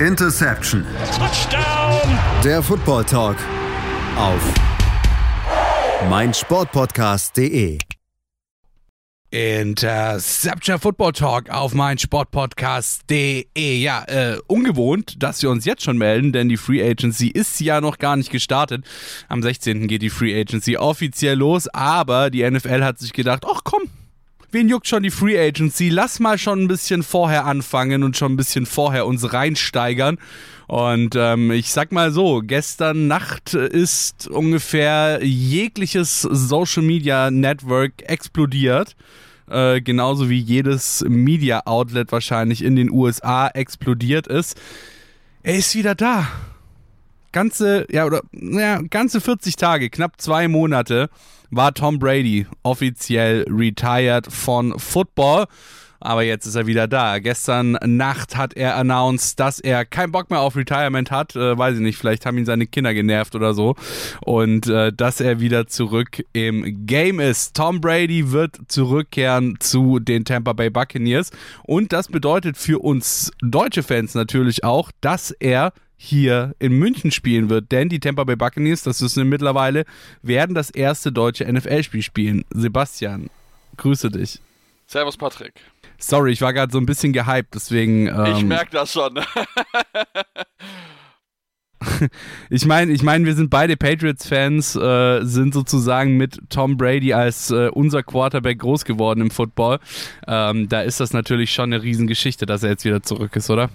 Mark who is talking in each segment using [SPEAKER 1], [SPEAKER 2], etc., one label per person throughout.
[SPEAKER 1] Interception.
[SPEAKER 2] Touchdown.
[SPEAKER 1] Der Football Talk auf meinsportpodcast.de.
[SPEAKER 3] Interception Football Talk auf meinsportpodcast.de. Ja, äh, ungewohnt, dass wir uns jetzt schon melden, denn die Free Agency ist ja noch gar nicht gestartet. Am 16. geht die Free Agency offiziell los, aber die NFL hat sich gedacht, ach komm, wen juckt schon die Free Agency? Lass mal schon ein bisschen vorher anfangen und schon ein bisschen vorher uns reinsteigern. Und ähm, ich sag mal so, gestern Nacht ist ungefähr jegliches Social Media Network explodiert. Äh, genauso wie jedes Media Outlet wahrscheinlich in den USA explodiert ist. Er ist wieder da. Ganze, ja, oder, ja, ganze 40 Tage, knapp zwei Monate war Tom Brady offiziell retired von Football. Aber jetzt ist er wieder da. Gestern Nacht hat er announced, dass er keinen Bock mehr auf Retirement hat. Äh, weiß ich nicht, vielleicht haben ihn seine Kinder genervt oder so. Und äh, dass er wieder zurück im Game ist. Tom Brady wird zurückkehren zu den Tampa Bay Buccaneers. Und das bedeutet für uns deutsche Fans natürlich auch, dass er hier in München spielen wird, denn die Tampa Bay Buccaneers, das wissen wir mittlerweile, werden das erste deutsche NFL-Spiel spielen. Sebastian, grüße dich.
[SPEAKER 4] Servus Patrick.
[SPEAKER 3] Sorry, ich war gerade so ein bisschen gehypt, deswegen. Ähm,
[SPEAKER 4] ich merke das schon.
[SPEAKER 3] ich meine, ich mein, wir sind beide Patriots-Fans, äh, sind sozusagen mit Tom Brady als äh, unser Quarterback groß geworden im Football. Ähm, da ist das natürlich schon eine Riesengeschichte, dass er jetzt wieder zurück ist, oder?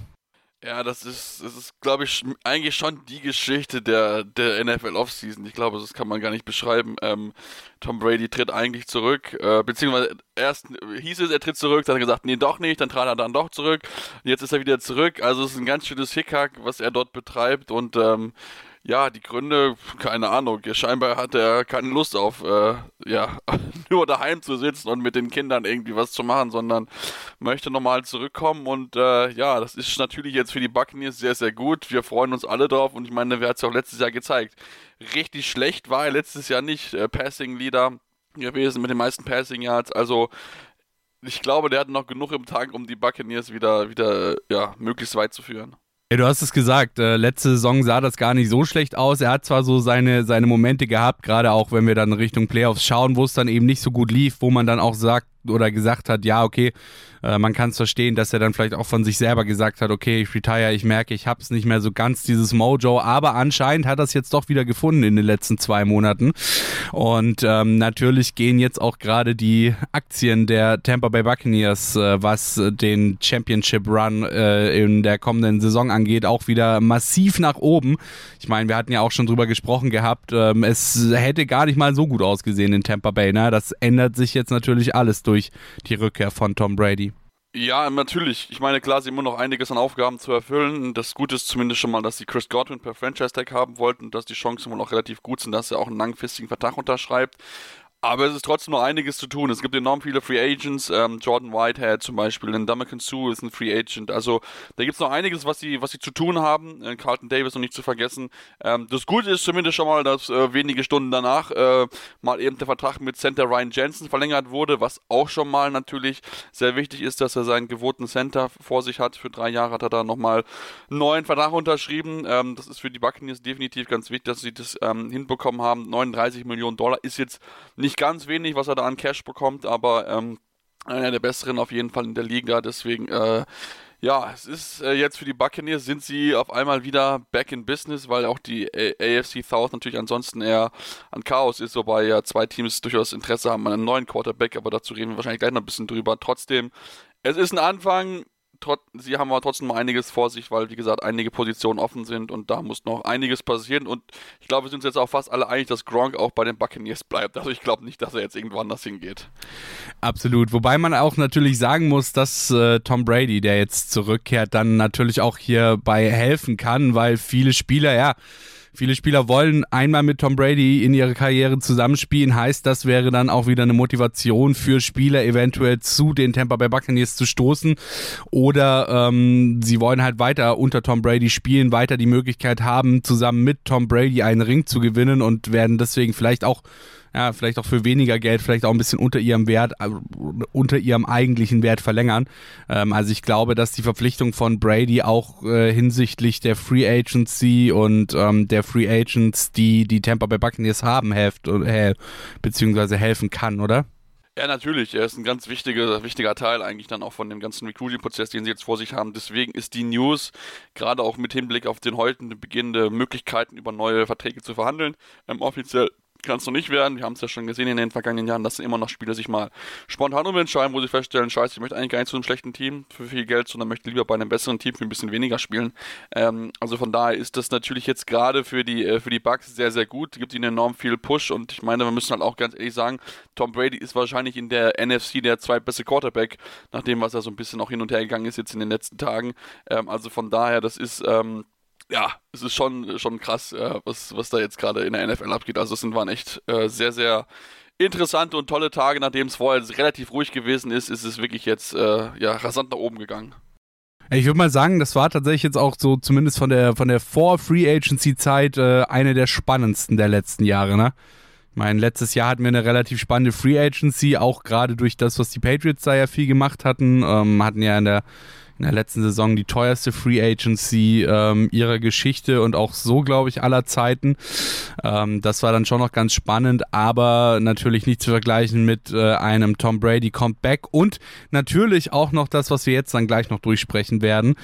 [SPEAKER 4] Ja, das ist, das ist, glaube ich, eigentlich schon die Geschichte der, der NFL Offseason. Ich glaube, das kann man gar nicht beschreiben. Ähm, Tom Brady tritt eigentlich zurück, äh, beziehungsweise erst hieß es, er tritt zurück, dann hat er gesagt, nee, doch nicht, dann trat er dann doch zurück. Jetzt ist er wieder zurück. Also es ist ein ganz schönes Hickhack, was er dort betreibt und ähm, ja, die Gründe, keine Ahnung. Scheinbar hat er keine Lust auf, äh, ja, nur daheim zu sitzen und mit den Kindern irgendwie was zu machen, sondern möchte nochmal zurückkommen. Und äh, ja, das ist natürlich jetzt für die Buccaneers sehr, sehr gut. Wir freuen uns alle drauf. Und ich meine, wer hat es auch letztes Jahr gezeigt. Richtig schlecht war er letztes Jahr nicht. Äh, Passing Leader gewesen mit den meisten Passing Yards. Also ich glaube, der hat noch genug im Tag, um die Buccaneers wieder, wieder ja, möglichst weit zu führen.
[SPEAKER 3] Ja, du hast es gesagt, äh, letzte Saison sah das gar nicht so schlecht aus. Er hat zwar so seine, seine Momente gehabt, gerade auch wenn wir dann Richtung Playoffs schauen, wo es dann eben nicht so gut lief, wo man dann auch sagt oder gesagt hat, ja, okay, äh, man kann es verstehen, dass er dann vielleicht auch von sich selber gesagt hat, okay, ich retire, ich merke, ich habe es nicht mehr so ganz, dieses Mojo, aber anscheinend hat er es jetzt doch wieder gefunden in den letzten zwei Monaten. Und ähm, natürlich gehen jetzt auch gerade die Aktien der Tampa Bay Buccaneers, äh, was den Championship Run äh, in der kommenden Saison angeht, auch wieder massiv nach oben. Ich meine, wir hatten ja auch schon drüber gesprochen gehabt, ähm, es hätte gar nicht mal so gut ausgesehen in Tampa Bay. Ne? Das ändert sich jetzt natürlich alles durch die Rückkehr von Tom Brady.
[SPEAKER 4] Ja, natürlich. Ich meine, klar, sie haben immer noch einiges an Aufgaben zu erfüllen. Das Gute ist zumindest schon mal, dass sie Chris Godwin per Franchise-Tag haben wollten und dass die Chancen wohl auch relativ gut sind, dass er auch einen langfristigen Vertrag unterschreibt. Aber es ist trotzdem noch einiges zu tun. Es gibt enorm viele Free Agents. Ähm, Jordan Whitehead zum Beispiel, Ndamukong Sue ist ein Free Agent. Also da gibt es noch einiges, was sie, was sie zu tun haben. Äh, Carlton Davis noch nicht zu vergessen. Ähm, das Gute ist zumindest schon mal, dass äh, wenige Stunden danach äh, mal eben der Vertrag mit Center Ryan Jensen verlängert wurde, was auch schon mal natürlich sehr wichtig ist, dass er seinen gewohnten Center vor sich hat. Für drei Jahre hat er da nochmal einen neuen Vertrag unterschrieben. Ähm, das ist für die Buccaneers definitiv ganz wichtig, dass sie das ähm, hinbekommen haben. 39 Millionen Dollar ist jetzt nicht nicht ganz wenig, was er da an Cash bekommt, aber ähm, einer der besseren auf jeden Fall in der Liga. Deswegen, äh, ja, es ist äh, jetzt für die Buccaneers sind sie auf einmal wieder back in business, weil auch die A AFC South natürlich ansonsten eher an Chaos ist, wobei ja zwei Teams durchaus Interesse haben an einem neuen Quarterback, aber dazu reden wir wahrscheinlich gleich noch ein bisschen drüber. Trotzdem, es ist ein Anfang sie haben aber trotzdem einiges vor sich, weil, wie gesagt, einige Positionen offen sind und da muss noch einiges passieren. Und ich glaube, wir sind uns jetzt auch fast alle einig, dass Gronk auch bei den Buccaneers bleibt. Also ich glaube nicht, dass er jetzt irgendwo anders hingeht.
[SPEAKER 3] Absolut. Wobei man auch natürlich sagen muss, dass äh, Tom Brady, der jetzt zurückkehrt, dann natürlich auch hierbei helfen kann, weil viele Spieler, ja, Viele Spieler wollen einmal mit Tom Brady in ihrer Karriere zusammenspielen. Heißt, das wäre dann auch wieder eine Motivation für Spieler, eventuell zu den Tampa Bay Buccaneers zu stoßen. Oder ähm, sie wollen halt weiter unter Tom Brady spielen, weiter die Möglichkeit haben, zusammen mit Tom Brady einen Ring zu gewinnen und werden deswegen vielleicht auch ja, vielleicht auch für weniger Geld, vielleicht auch ein bisschen unter ihrem Wert, äh, unter ihrem eigentlichen Wert verlängern. Ähm, also ich glaube, dass die Verpflichtung von Brady auch äh, hinsichtlich der Free Agency und ähm, der Free Agents, die die Tampa Bay Buccaneers haben, helft, äh, beziehungsweise helfen kann, oder?
[SPEAKER 4] Ja, natürlich. Er ist ein ganz wichtiger, wichtiger Teil eigentlich dann auch von dem ganzen Recruiting-Prozess, den sie jetzt vor sich haben. Deswegen ist die News, gerade auch mit Hinblick auf den heute beginnende Möglichkeiten über neue Verträge zu verhandeln, ähm, offiziell kann es noch nicht werden. Wir haben es ja schon gesehen in den vergangenen Jahren, dass immer noch Spieler sich mal spontan umentscheiden, wo sie feststellen, scheiße, ich möchte eigentlich gar nicht zu einem schlechten Team für viel Geld, sondern möchte lieber bei einem besseren Team für ein bisschen weniger spielen. Ähm, also von daher ist das natürlich jetzt gerade für die, äh, für die Bucks sehr, sehr gut. Gibt ihnen enorm viel Push und ich meine, wir müssen halt auch ganz ehrlich sagen, Tom Brady ist wahrscheinlich in der NFC der zweitbeste Quarterback, nach dem, was er so ein bisschen auch hin und her gegangen ist jetzt in den letzten Tagen. Ähm, also von daher, das ist, ähm, ja, es ist schon, schon krass, äh, was, was da jetzt gerade in der NFL abgeht. Also es waren echt äh, sehr, sehr interessante und tolle Tage, nachdem es vorher relativ ruhig gewesen ist, ist es wirklich jetzt äh, ja, rasant nach oben gegangen.
[SPEAKER 3] Ich würde mal sagen, das war tatsächlich jetzt auch so, zumindest von der von der Vor-Free Agency-Zeit, äh, eine der spannendsten der letzten Jahre, ne? Ich meine, letztes Jahr hatten wir eine relativ spannende Free Agency, auch gerade durch das, was die Patriots da ja viel gemacht hatten. Ähm, hatten ja in der in der letzten Saison die teuerste Free Agency ähm, ihrer Geschichte und auch so, glaube ich, aller Zeiten. Ähm, das war dann schon noch ganz spannend, aber natürlich nicht zu vergleichen mit äh, einem Tom Brady Comeback und natürlich auch noch das, was wir jetzt dann gleich noch durchsprechen werden.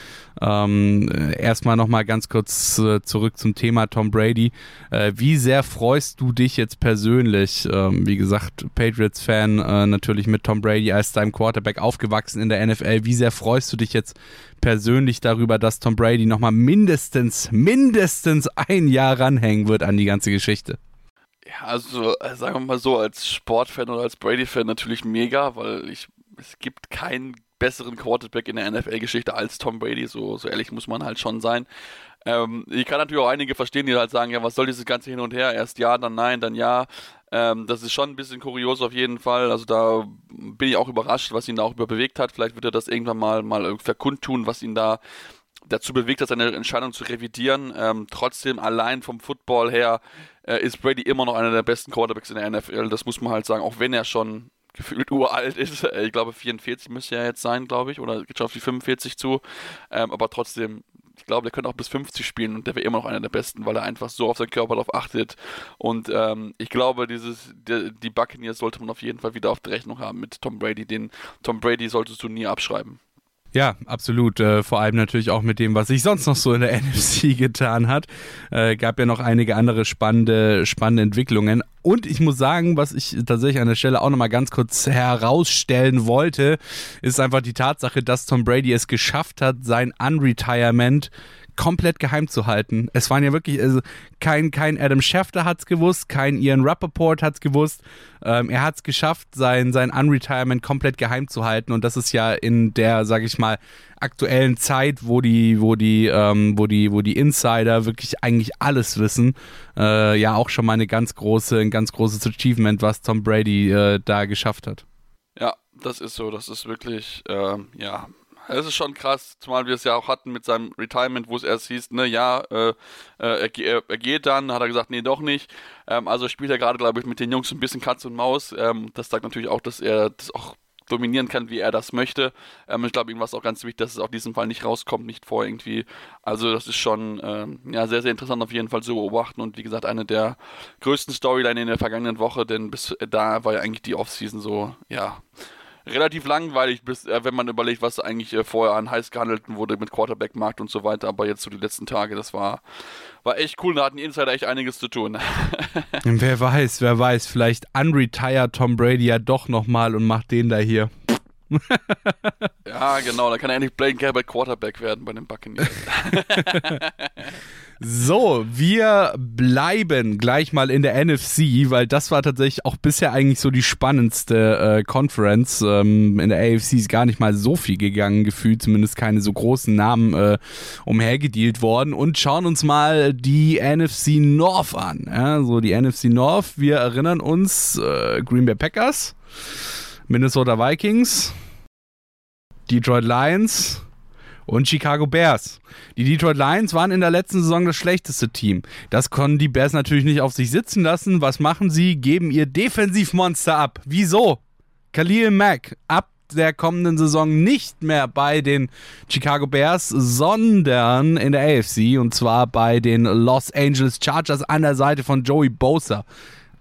[SPEAKER 3] Ähm, äh, erstmal nochmal ganz kurz äh, zurück zum Thema Tom Brady. Äh, wie sehr freust du dich jetzt persönlich? Ähm, wie gesagt, Patriots-Fan, äh, natürlich mit Tom Brady als deinem Quarterback aufgewachsen in der NFL. Wie sehr freust du dich jetzt jetzt persönlich darüber, dass Tom Brady nochmal mindestens, mindestens ein Jahr ranhängen wird an die ganze Geschichte.
[SPEAKER 4] Ja, also äh, sagen wir mal so, als Sportfan oder als Brady-Fan natürlich mega, weil ich, es gibt keinen besseren Quarterback in der NFL-Geschichte als Tom Brady, so, so ehrlich muss man halt schon sein. Ähm, ich kann natürlich auch einige verstehen, die halt sagen, ja, was soll dieses ganze hin und her? Erst ja, dann nein, dann ja. Ähm, das ist schon ein bisschen kurios auf jeden Fall. Also da bin ich auch überrascht, was ihn da auch überbewegt hat. Vielleicht wird er das irgendwann mal, mal verkundtun, was ihn da dazu bewegt hat, seine Entscheidung zu revidieren. Ähm, trotzdem allein vom Football her äh, ist Brady immer noch einer der besten Quarterbacks in der NFL. Das muss man halt sagen, auch wenn er schon gefühlt uralt ist. Ich glaube 44 müsste er jetzt sein, glaube ich, oder geht schon auf die 45 zu. Ähm, aber trotzdem ich glaube, der könnte auch bis 50 spielen und der wäre immer noch einer der besten, weil er einfach so auf seinen Körper darauf achtet. Und ähm, ich glaube, dieses, die, die Buccaneers sollte man auf jeden Fall wieder auf der Rechnung haben mit Tom Brady. Den Tom Brady solltest du nie abschreiben.
[SPEAKER 3] Ja, absolut. Äh, vor allem natürlich auch mit dem, was sich sonst noch so in der NFC getan hat. Äh, gab ja noch einige andere spannende, spannende Entwicklungen. Und ich muss sagen, was ich tatsächlich an der Stelle auch nochmal ganz kurz herausstellen wollte, ist einfach die Tatsache, dass Tom Brady es geschafft hat, sein Unretirement komplett geheim zu halten. Es waren ja wirklich, also kein, kein Adam Schefter hat es gewusst, kein Ian Rappaport hat es gewusst. Ähm, er hat es geschafft, sein, sein Unretirement komplett geheim zu halten. Und das ist ja in der, sag ich mal, aktuellen Zeit, wo die, wo die, ähm, wo die, wo die Insider wirklich eigentlich alles wissen, äh, ja auch schon mal eine ganz große, ein ganz großes Achievement, was Tom Brady äh, da geschafft hat.
[SPEAKER 4] Ja, das ist so. Das ist wirklich, ähm, ja, es ist schon krass, zumal wir es ja auch hatten mit seinem Retirement, wo es erst hieß, ne, ja, äh, äh er, er, geht dann, hat er gesagt, nee, doch nicht. Ähm, also spielt er gerade, glaube ich, mit den Jungs ein bisschen Katz und Maus. Ähm, das sagt natürlich auch, dass er das auch dominieren kann, wie er das möchte. Ähm, ich glaube, ihm war es auch ganz wichtig, dass es auf diesen Fall nicht rauskommt, nicht vor irgendwie. Also das ist schon ähm, ja, sehr, sehr interessant auf jeden Fall zu beobachten und wie gesagt, eine der größten Storyline in der vergangenen Woche, denn bis da war ja eigentlich die Offseason so, ja, relativ langweilig, bis, äh, wenn man überlegt, was eigentlich äh, vorher an heiß gehandelten wurde mit Quarterback-Markt und so weiter. Aber jetzt so die letzten Tage, das war, war echt cool. Da hatten die Insider echt einiges zu tun.
[SPEAKER 3] wer weiß, wer weiß, vielleicht unretired Tom Brady ja doch nochmal und macht den da hier.
[SPEAKER 4] ja, genau, da kann er endlich Blaine Gabbert Quarterback werden bei den Buccaneers.
[SPEAKER 3] So, wir bleiben gleich mal in der NFC, weil das war tatsächlich auch bisher eigentlich so die spannendste äh, Conference. Ähm, in der AFC ist gar nicht mal so viel gegangen, gefühlt, zumindest keine so großen Namen äh, umhergedealt worden. Und schauen uns mal die NFC North an. Ja, so die NFC North, wir erinnern uns, äh, Green Bay Packers, Minnesota Vikings, Detroit Lions und Chicago Bears. Die Detroit Lions waren in der letzten Saison das schlechteste Team. Das konnten die Bears natürlich nicht auf sich sitzen lassen. Was machen sie? Geben ihr Defensivmonster ab. Wieso? Khalil Mack ab der kommenden Saison nicht mehr bei den Chicago Bears, sondern in der AFC und zwar bei den Los Angeles Chargers an der Seite von Joey Bosa.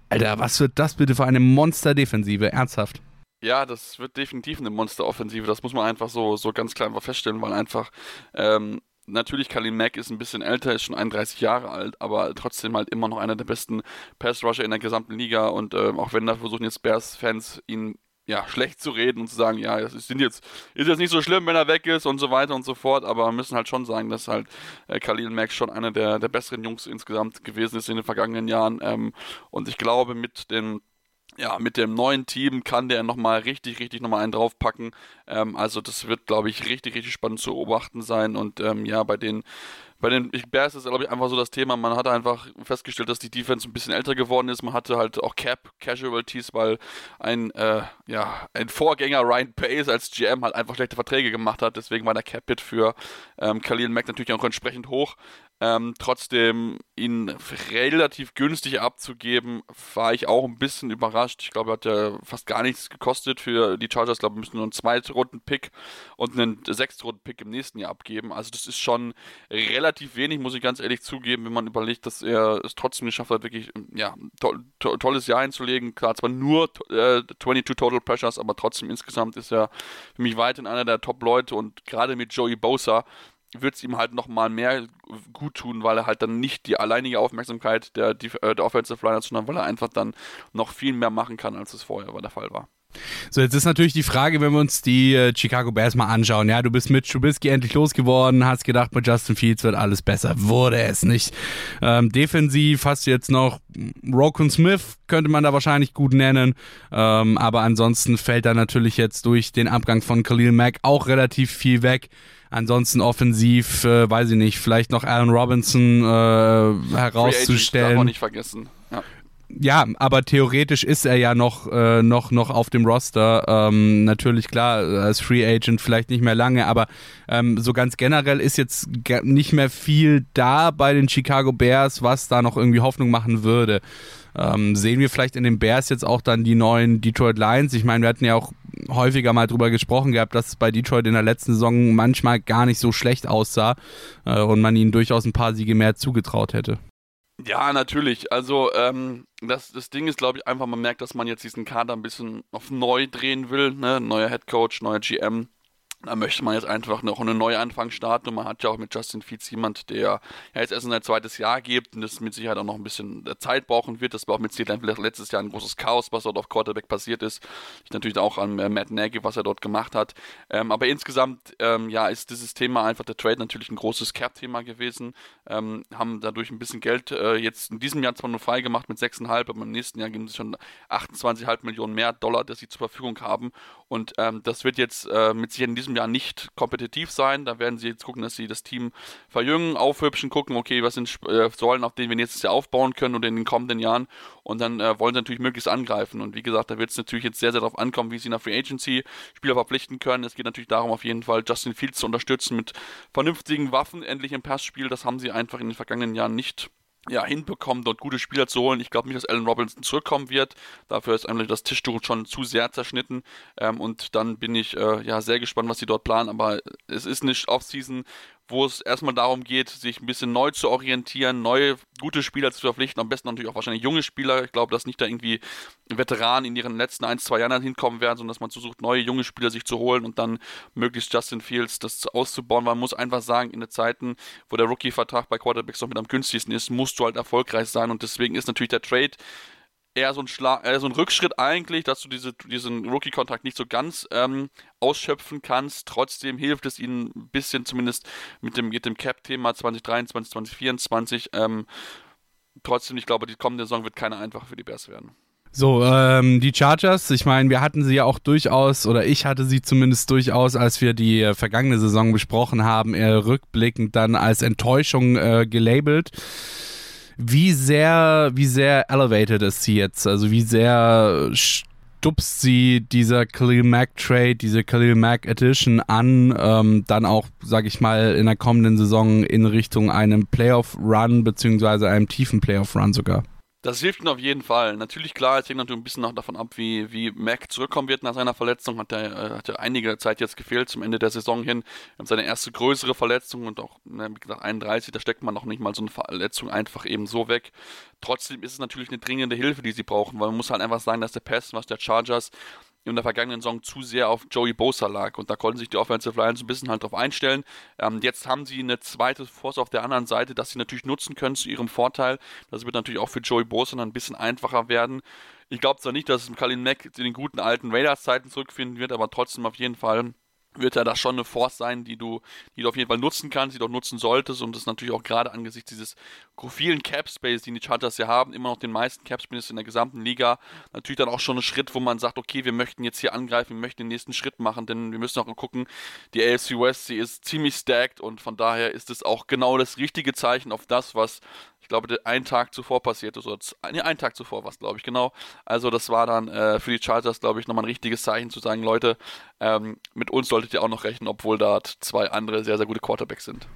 [SPEAKER 3] Alter, was wird das bitte für eine Monster-Defensive? Ernsthaft.
[SPEAKER 4] Ja, das wird definitiv eine Monster-Offensive. Das muss man einfach so, so ganz klar einfach feststellen, weil einfach ähm, natürlich Kalin Mack ist ein bisschen älter, ist schon 31 Jahre alt, aber trotzdem halt immer noch einer der besten Pass-Rusher in der gesamten Liga und äh, auch wenn da versuchen jetzt Bears-Fans ihn ja, schlecht zu reden und zu sagen, ja, es ist jetzt, ist jetzt nicht so schlimm, wenn er weg ist und so weiter und so fort, aber wir müssen halt schon sagen, dass halt äh, Khalil Mack schon einer der, der besseren Jungs insgesamt gewesen ist in den vergangenen Jahren ähm, und ich glaube mit den ja, mit dem neuen Team kann der nochmal richtig, richtig nochmal einen draufpacken. Ähm, also das wird, glaube ich, richtig, richtig spannend zu beobachten sein. Und ähm, ja, bei den bei den Bears ist, glaube ich, einfach so das Thema, man hat einfach festgestellt, dass die Defense ein bisschen älter geworden ist. Man hatte halt auch Cap-Casualties, weil ein, äh, ja, ein Vorgänger Ryan Pace als GM halt einfach schlechte Verträge gemacht hat. Deswegen war der Cap-Hit für ähm, Khalil Mack natürlich auch entsprechend hoch. Ähm, trotzdem ihn relativ günstig abzugeben, war ich auch ein bisschen überrascht. Ich glaube, er hat ja fast gar nichts gekostet für die Chargers. Ich glaube, wir müssen nur einen Zweitrunden-Pick und einen Sechstrunden-Pick im nächsten Jahr abgeben. Also das ist schon relativ wenig, muss ich ganz ehrlich zugeben, wenn man überlegt, dass er es trotzdem geschafft hat, wirklich ja, to to tolles Jahr hinzulegen. Klar, zwar nur äh, 22 Total Pressures, aber trotzdem insgesamt ist er für mich weiterhin einer der Top-Leute und gerade mit Joey Bosa wird es ihm halt nochmal mehr gut tun, weil er halt dann nicht die alleinige Aufmerksamkeit der, äh, der Offensive Line hat, sondern weil er einfach dann noch viel mehr machen kann, als es vorher der Fall war.
[SPEAKER 3] So, jetzt ist natürlich die Frage, wenn wir uns die äh, Chicago Bears mal anschauen. Ja, du bist mit Trubisky endlich losgeworden, hast gedacht, mit Justin Fields wird alles besser. Wurde es nicht. Ähm, defensiv hast du jetzt noch Rokun Smith, könnte man da wahrscheinlich gut nennen. Ähm, aber ansonsten fällt da natürlich jetzt durch den Abgang von Khalil Mack auch relativ viel weg. Ansonsten offensiv, äh, weiß ich nicht, vielleicht noch Allen Robinson äh, herauszustellen. Darf
[SPEAKER 4] man nicht vergessen. Ja.
[SPEAKER 3] Ja, aber theoretisch ist er ja noch, äh, noch, noch auf dem Roster. Ähm, natürlich, klar, als Free Agent vielleicht nicht mehr lange, aber ähm, so ganz generell ist jetzt nicht mehr viel da bei den Chicago Bears, was da noch irgendwie Hoffnung machen würde. Ähm, sehen wir vielleicht in den Bears jetzt auch dann die neuen Detroit Lions? Ich meine, wir hatten ja auch häufiger mal drüber gesprochen gehabt, dass es bei Detroit in der letzten Saison manchmal gar nicht so schlecht aussah äh, und man ihnen durchaus ein paar Siege mehr zugetraut hätte.
[SPEAKER 4] Ja, natürlich. Also ähm, das, das Ding ist, glaube ich, einfach, man merkt, dass man jetzt diesen Kader ein bisschen auf neu drehen will. Ne? Neuer Head Coach, neuer GM. Da möchte man jetzt einfach noch einen Neuanfang starten und man hat ja auch mit Justin Fields jemand, der ja jetzt erst ein zweites Jahr gibt und das mit Sicherheit auch noch ein bisschen Zeit brauchen wird. Das war auch mit Sicherheit letztes Jahr ein großes Chaos, was dort auf Quarterback passiert ist. Ich natürlich auch an äh, Matt Nagy, was er dort gemacht hat. Ähm, aber insgesamt, ähm, ja, ist dieses Thema einfach der Trade natürlich ein großes Cap-Thema gewesen. Ähm, haben dadurch ein bisschen Geld äh, jetzt in diesem Jahr zwar nur frei gemacht mit 6,5, aber im nächsten Jahr geben sie schon 28,5 Millionen mehr Dollar, dass sie zur Verfügung haben. Und ähm, das wird jetzt äh, mit Sicherheit in diesem Jahr nicht kompetitiv sein. Da werden sie jetzt gucken, dass sie das Team verjüngen, aufhübschen, gucken, okay, was sind äh, Säulen, auf denen wir nächstes Jahr aufbauen können oder in den kommenden Jahren. Und dann äh, wollen sie natürlich möglichst angreifen. Und wie gesagt, da wird es natürlich jetzt sehr, sehr darauf ankommen, wie sie in der Free Agency Spieler verpflichten können. Es geht natürlich darum, auf jeden Fall Justin Fields zu unterstützen mit vernünftigen Waffen endlich im Passspiel. Das haben sie einfach in den vergangenen Jahren nicht ja, hinbekommen, dort gute Spieler zu holen. Ich glaube nicht, dass Allen Robinson zurückkommen wird. Dafür ist eigentlich das Tischtuch schon zu sehr zerschnitten. Ähm, und dann bin ich äh, ja sehr gespannt, was sie dort planen. Aber es ist nicht Offseason, wo es erstmal darum geht, sich ein bisschen neu zu orientieren, neue gute Spieler zu verpflichten, am besten natürlich auch wahrscheinlich junge Spieler. Ich glaube, dass nicht da irgendwie Veteranen in ihren letzten ein, zwei Jahren hinkommen werden, sondern dass man versucht, neue junge Spieler sich zu holen und dann möglichst Justin Fields das auszubauen. Man muss einfach sagen, in den Zeiten, wo der Rookie-Vertrag bei Quarterbacks noch mit am günstigsten ist, musst du halt erfolgreich sein und deswegen ist natürlich der Trade eher so ein, Schla eher so ein Rückschritt eigentlich, dass du diese, diesen Rookie-Kontrakt nicht so ganz ähm, ausschöpfen kannst. Trotzdem hilft es ihnen ein bisschen, zumindest mit dem, mit dem Cap-Thema 2023, 2024. Ähm, trotzdem, ich glaube, die kommende Saison wird keine einfache für die Bears werden.
[SPEAKER 3] So, ähm, die Chargers, ich meine, wir hatten sie ja auch durchaus, oder ich hatte sie zumindest durchaus, als wir die äh, vergangene Saison besprochen haben, äh, rückblickend dann als Enttäuschung äh, gelabelt wie sehr, wie sehr elevated ist sie jetzt? Also wie sehr stupst sie dieser Khalil Mack Trade, diese Khalil Mack Edition an, ähm, dann auch, sag ich mal, in der kommenden Saison in Richtung einem Playoff Run beziehungsweise einem tiefen Playoff Run sogar.
[SPEAKER 4] Das hilft ihm auf jeden Fall. Natürlich, klar, es hängt natürlich ein bisschen noch davon ab, wie, wie Mac zurückkommen wird nach seiner Verletzung. Hat er, äh, hat er einige Zeit jetzt gefehlt zum Ende der Saison hin. Seine erste größere Verletzung und auch, ne, wie gesagt, 31, da steckt man noch nicht mal so eine Verletzung einfach eben so weg. Trotzdem ist es natürlich eine dringende Hilfe, die sie brauchen, weil man muss halt einfach sagen, dass der Pass, was der Chargers in der vergangenen Saison zu sehr auf Joey Bosa lag. Und da konnten sich die Offensive Lions ein bisschen halt drauf einstellen. Ähm, jetzt haben sie eine zweite Force auf der anderen Seite, dass sie natürlich nutzen können zu ihrem Vorteil. Das wird natürlich auch für Joey Bosa dann ein bisschen einfacher werden. Ich glaube zwar nicht, dass es Kalin Mack in den guten alten Raiders-Zeiten zurückfinden wird, aber trotzdem auf jeden Fall wird ja das schon eine Force sein, die du, die du auf jeden Fall nutzen kannst, die du auch nutzen solltest. Und das natürlich auch gerade angesichts dieses vielen Cap Space, die die Chargers ja haben, immer noch den meisten Cap Space in der gesamten Liga, natürlich dann auch schon ein Schritt, wo man sagt, okay, wir möchten jetzt hier angreifen, wir möchten den nächsten Schritt machen, denn wir müssen auch gucken, die AFC West, sie ist ziemlich stacked und von daher ist es auch genau das richtige Zeichen auf das, was ich glaube, einen Tag zuvor passiert ist, oder nee, einen Tag zuvor war es, glaube ich, genau. Also das war dann äh, für die Chargers, glaube ich, nochmal ein richtiges Zeichen zu sagen, Leute, ähm, mit uns solltet ihr auch noch rechnen, obwohl da zwei andere sehr, sehr gute Quarterbacks sind.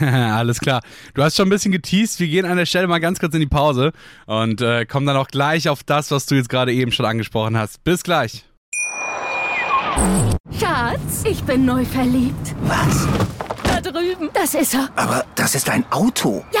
[SPEAKER 3] Alles klar. Du hast schon ein bisschen geteased, wir gehen an der Stelle mal ganz kurz in die Pause und äh, kommen dann auch gleich auf das, was du jetzt gerade eben schon angesprochen hast. Bis gleich.
[SPEAKER 2] Schatz, ich bin neu verliebt.
[SPEAKER 5] Was?
[SPEAKER 2] Da drüben. Das ist er.
[SPEAKER 5] Aber das ist ein Auto.
[SPEAKER 2] Ja,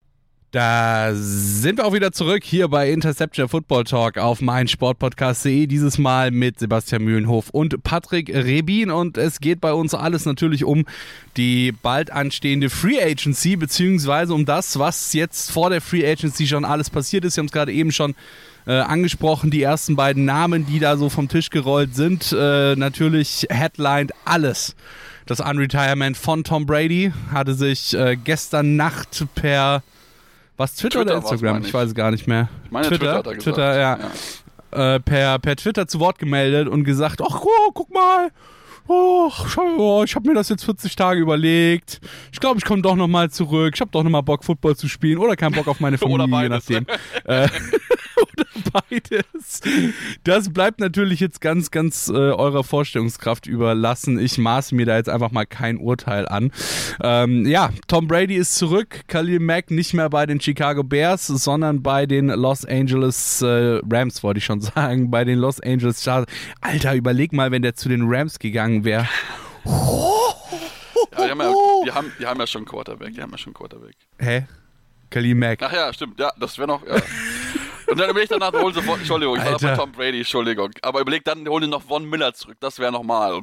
[SPEAKER 3] Da sind wir auch wieder zurück hier bei Interception Football Talk auf meinsportpodcast.de. Dieses Mal mit Sebastian Mühlenhof und Patrick Rebin. Und es geht bei uns alles natürlich um die bald anstehende Free Agency, beziehungsweise um das, was jetzt vor der Free Agency schon alles passiert ist. Wir haben es gerade eben schon äh, angesprochen, die ersten beiden Namen, die da so vom Tisch gerollt sind. Äh, natürlich headlined alles. Das Unretirement von Tom Brady hatte sich äh, gestern Nacht per was Twitter,
[SPEAKER 4] Twitter
[SPEAKER 3] oder Instagram? Ich
[SPEAKER 4] meine
[SPEAKER 3] weiß gar nicht mehr.
[SPEAKER 4] Ich meine, Twitter, er gesagt.
[SPEAKER 3] Twitter, ja. Äh, per, per Twitter zu Wort gemeldet und gesagt, ach oh, guck mal, oh, schau, ich habe mir das jetzt 40 Tage überlegt. Ich glaube, ich komme doch noch mal zurück. Ich habe doch noch mal Bock, Football zu spielen oder keinen Bock auf meine Familie, je nachdem. äh, oder beides. Das bleibt natürlich jetzt ganz, ganz äh, eurer Vorstellungskraft überlassen. Ich maße mir da jetzt einfach mal kein Urteil an. Ähm, ja, Tom Brady ist zurück. Khalil Mack nicht mehr bei den Chicago Bears, sondern bei den Los Angeles äh, Rams, wollte ich schon sagen. Bei den Los Angeles Chargers. Alter, überleg mal, wenn der zu den Rams gegangen wäre.
[SPEAKER 4] Ja, die, haben ja, die, haben, die haben ja schon einen Quarterback, die haben ja schon Quarterback.
[SPEAKER 3] Hä? Khalil Mack.
[SPEAKER 4] Ach ja, stimmt, ja, das wäre noch, ja. Und dann überleg danach, hol sofort, Entschuldigung, ich war bei. Tom Brady, Entschuldigung. Aber überleg dann, hol dir noch Von Miller zurück, das wäre nochmal.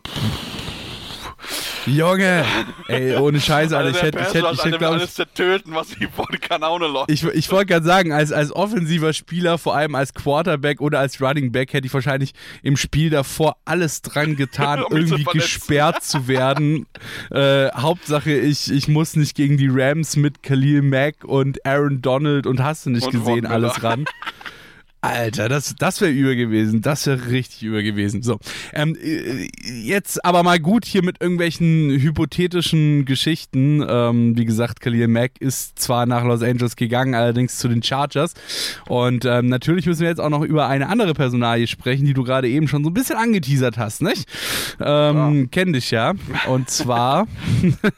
[SPEAKER 3] Junge! Ey, ohne Scheiße, Alter. Ich
[SPEAKER 4] der
[SPEAKER 3] hätte, ich hätte, ich hätte, glaube ich,
[SPEAKER 4] alles zertöten, was die Kanone läuft.
[SPEAKER 3] Ich, ich wollte gerade sagen, als, als offensiver Spieler, vor allem als Quarterback oder als Running Back, hätte ich wahrscheinlich im Spiel davor alles dran getan,
[SPEAKER 4] Um zu
[SPEAKER 3] irgendwie
[SPEAKER 4] verletzen.
[SPEAKER 3] gesperrt zu werden. äh, Hauptsache, ich, ich muss nicht gegen die Rams mit Khalil Mack und Aaron Donald und hast du nicht
[SPEAKER 4] Und
[SPEAKER 3] gesehen,
[SPEAKER 4] Von
[SPEAKER 3] alles ran. Alter, das, das wäre über gewesen. Das wäre richtig über gewesen. So, ähm, äh, jetzt aber mal gut hier mit irgendwelchen hypothetischen Geschichten. Ähm, wie gesagt, Khalil Mack ist zwar nach Los Angeles gegangen, allerdings zu den Chargers. Und ähm, natürlich müssen wir jetzt auch noch über eine andere Personalie sprechen, die du gerade eben schon so ein bisschen angeteasert hast, nicht? Ähm, Kenn dich ja. Und zwar,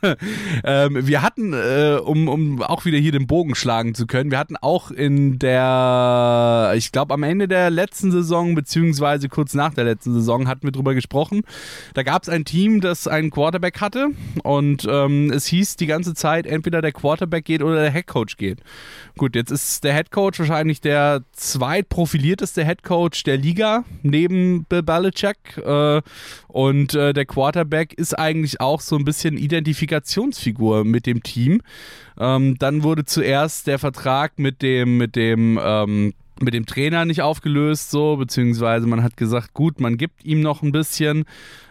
[SPEAKER 3] ähm, wir hatten, äh, um, um auch wieder hier den Bogen schlagen zu können, wir hatten auch in der, ich ich glaube, am Ende der letzten Saison, beziehungsweise kurz nach der letzten Saison, hatten wir drüber gesprochen. Da gab es ein Team, das einen Quarterback hatte und ähm, es hieß die ganze Zeit, entweder der Quarterback geht oder der Headcoach geht. Gut, jetzt ist der Headcoach wahrscheinlich der zweitprofilierteste Headcoach der Liga, neben Bill Belichick. Äh, und äh, der Quarterback ist eigentlich auch so ein bisschen Identifikationsfigur mit dem Team. Ähm, dann wurde zuerst der Vertrag mit dem, mit dem, ähm, mit dem Trainer nicht aufgelöst, so, beziehungsweise man hat gesagt, gut, man gibt ihm noch ein bisschen.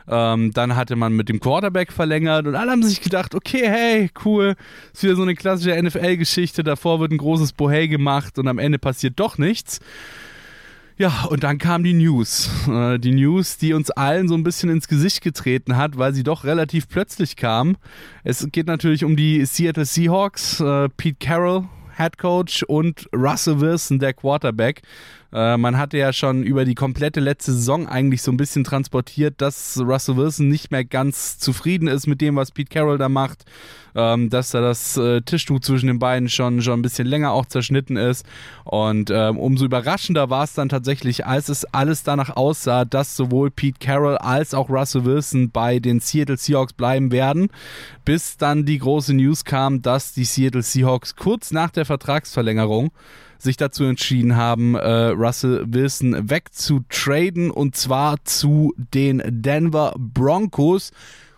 [SPEAKER 3] Ähm, dann hatte man mit dem Quarterback verlängert und alle haben sich gedacht, okay, hey, cool, ist wieder so eine klassische NFL-Geschichte. Davor wird ein großes Bohey gemacht und am Ende passiert doch nichts. Ja, und dann kam die News. Äh, die News, die uns allen so ein bisschen ins Gesicht getreten hat, weil sie doch relativ plötzlich kam. Es geht natürlich um die Seattle Seahawks. Äh, Pete Carroll, Head Coach, und Russell Wilson, der Quarterback. Äh, man hatte ja schon über die komplette letzte Saison eigentlich so ein bisschen transportiert, dass Russell Wilson nicht mehr ganz zufrieden ist mit dem, was Pete Carroll da macht, ähm, dass da das äh, Tischtuch zwischen den beiden schon, schon ein bisschen länger auch zerschnitten ist. Und ähm, umso überraschender war es dann tatsächlich, als es alles danach aussah, dass sowohl Pete Carroll als auch Russell Wilson bei den Seattle Seahawks bleiben werden, bis dann die große News kam, dass die Seattle Seahawks kurz nach der Vertragsverlängerung sich dazu entschieden haben, äh, Russell Wilson wegzutraden und zwar zu den Denver Broncos.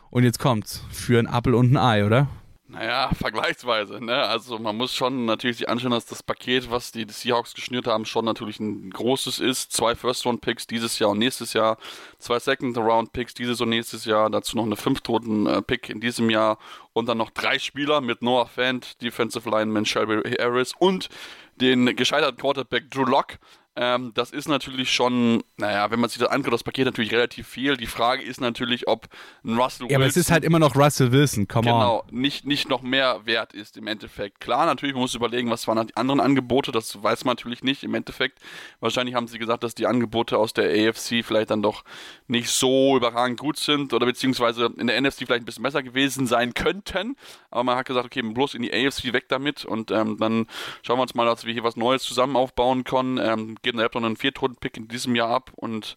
[SPEAKER 3] Und jetzt kommt's für ein Apple und ein Ei, oder?
[SPEAKER 4] Naja, vergleichsweise. Ne? Also man muss schon natürlich sich anschauen, dass das Paket, was die Seahawks geschnürt haben, schon natürlich ein großes ist. Zwei First-Round-Picks dieses Jahr und nächstes Jahr, zwei Second-Round-Picks dieses und nächstes Jahr, dazu noch eine Fünft-Runden-Pick in diesem Jahr und dann noch drei Spieler mit Noah Fant, Defensive Lineman Shelby Harris und den gescheiterten Quarterback Drew Locke. Ähm, das ist natürlich schon, naja, wenn man sich das anguckt, das Paket natürlich relativ viel. Die Frage ist natürlich, ob ein Russell Wilson.
[SPEAKER 3] Ja, aber es ist halt immer noch Russell Wilson, come
[SPEAKER 4] genau,
[SPEAKER 3] on.
[SPEAKER 4] nicht, nicht noch mehr wert ist im Endeffekt. Klar, natürlich, man muss überlegen, was waren die anderen Angebote, das weiß man natürlich nicht. Im Endeffekt, wahrscheinlich haben sie gesagt, dass die Angebote aus der AFC vielleicht dann doch nicht so überragend gut sind oder beziehungsweise in der NFC vielleicht ein bisschen besser gewesen sein könnten. Aber man hat gesagt, okay, bloß in die AFC weg damit und ähm, dann schauen wir uns mal, dass wir hier was Neues zusammen aufbauen können. Ähm, geben der Raptor einen Viertrunden-Pick in diesem Jahr ab. Und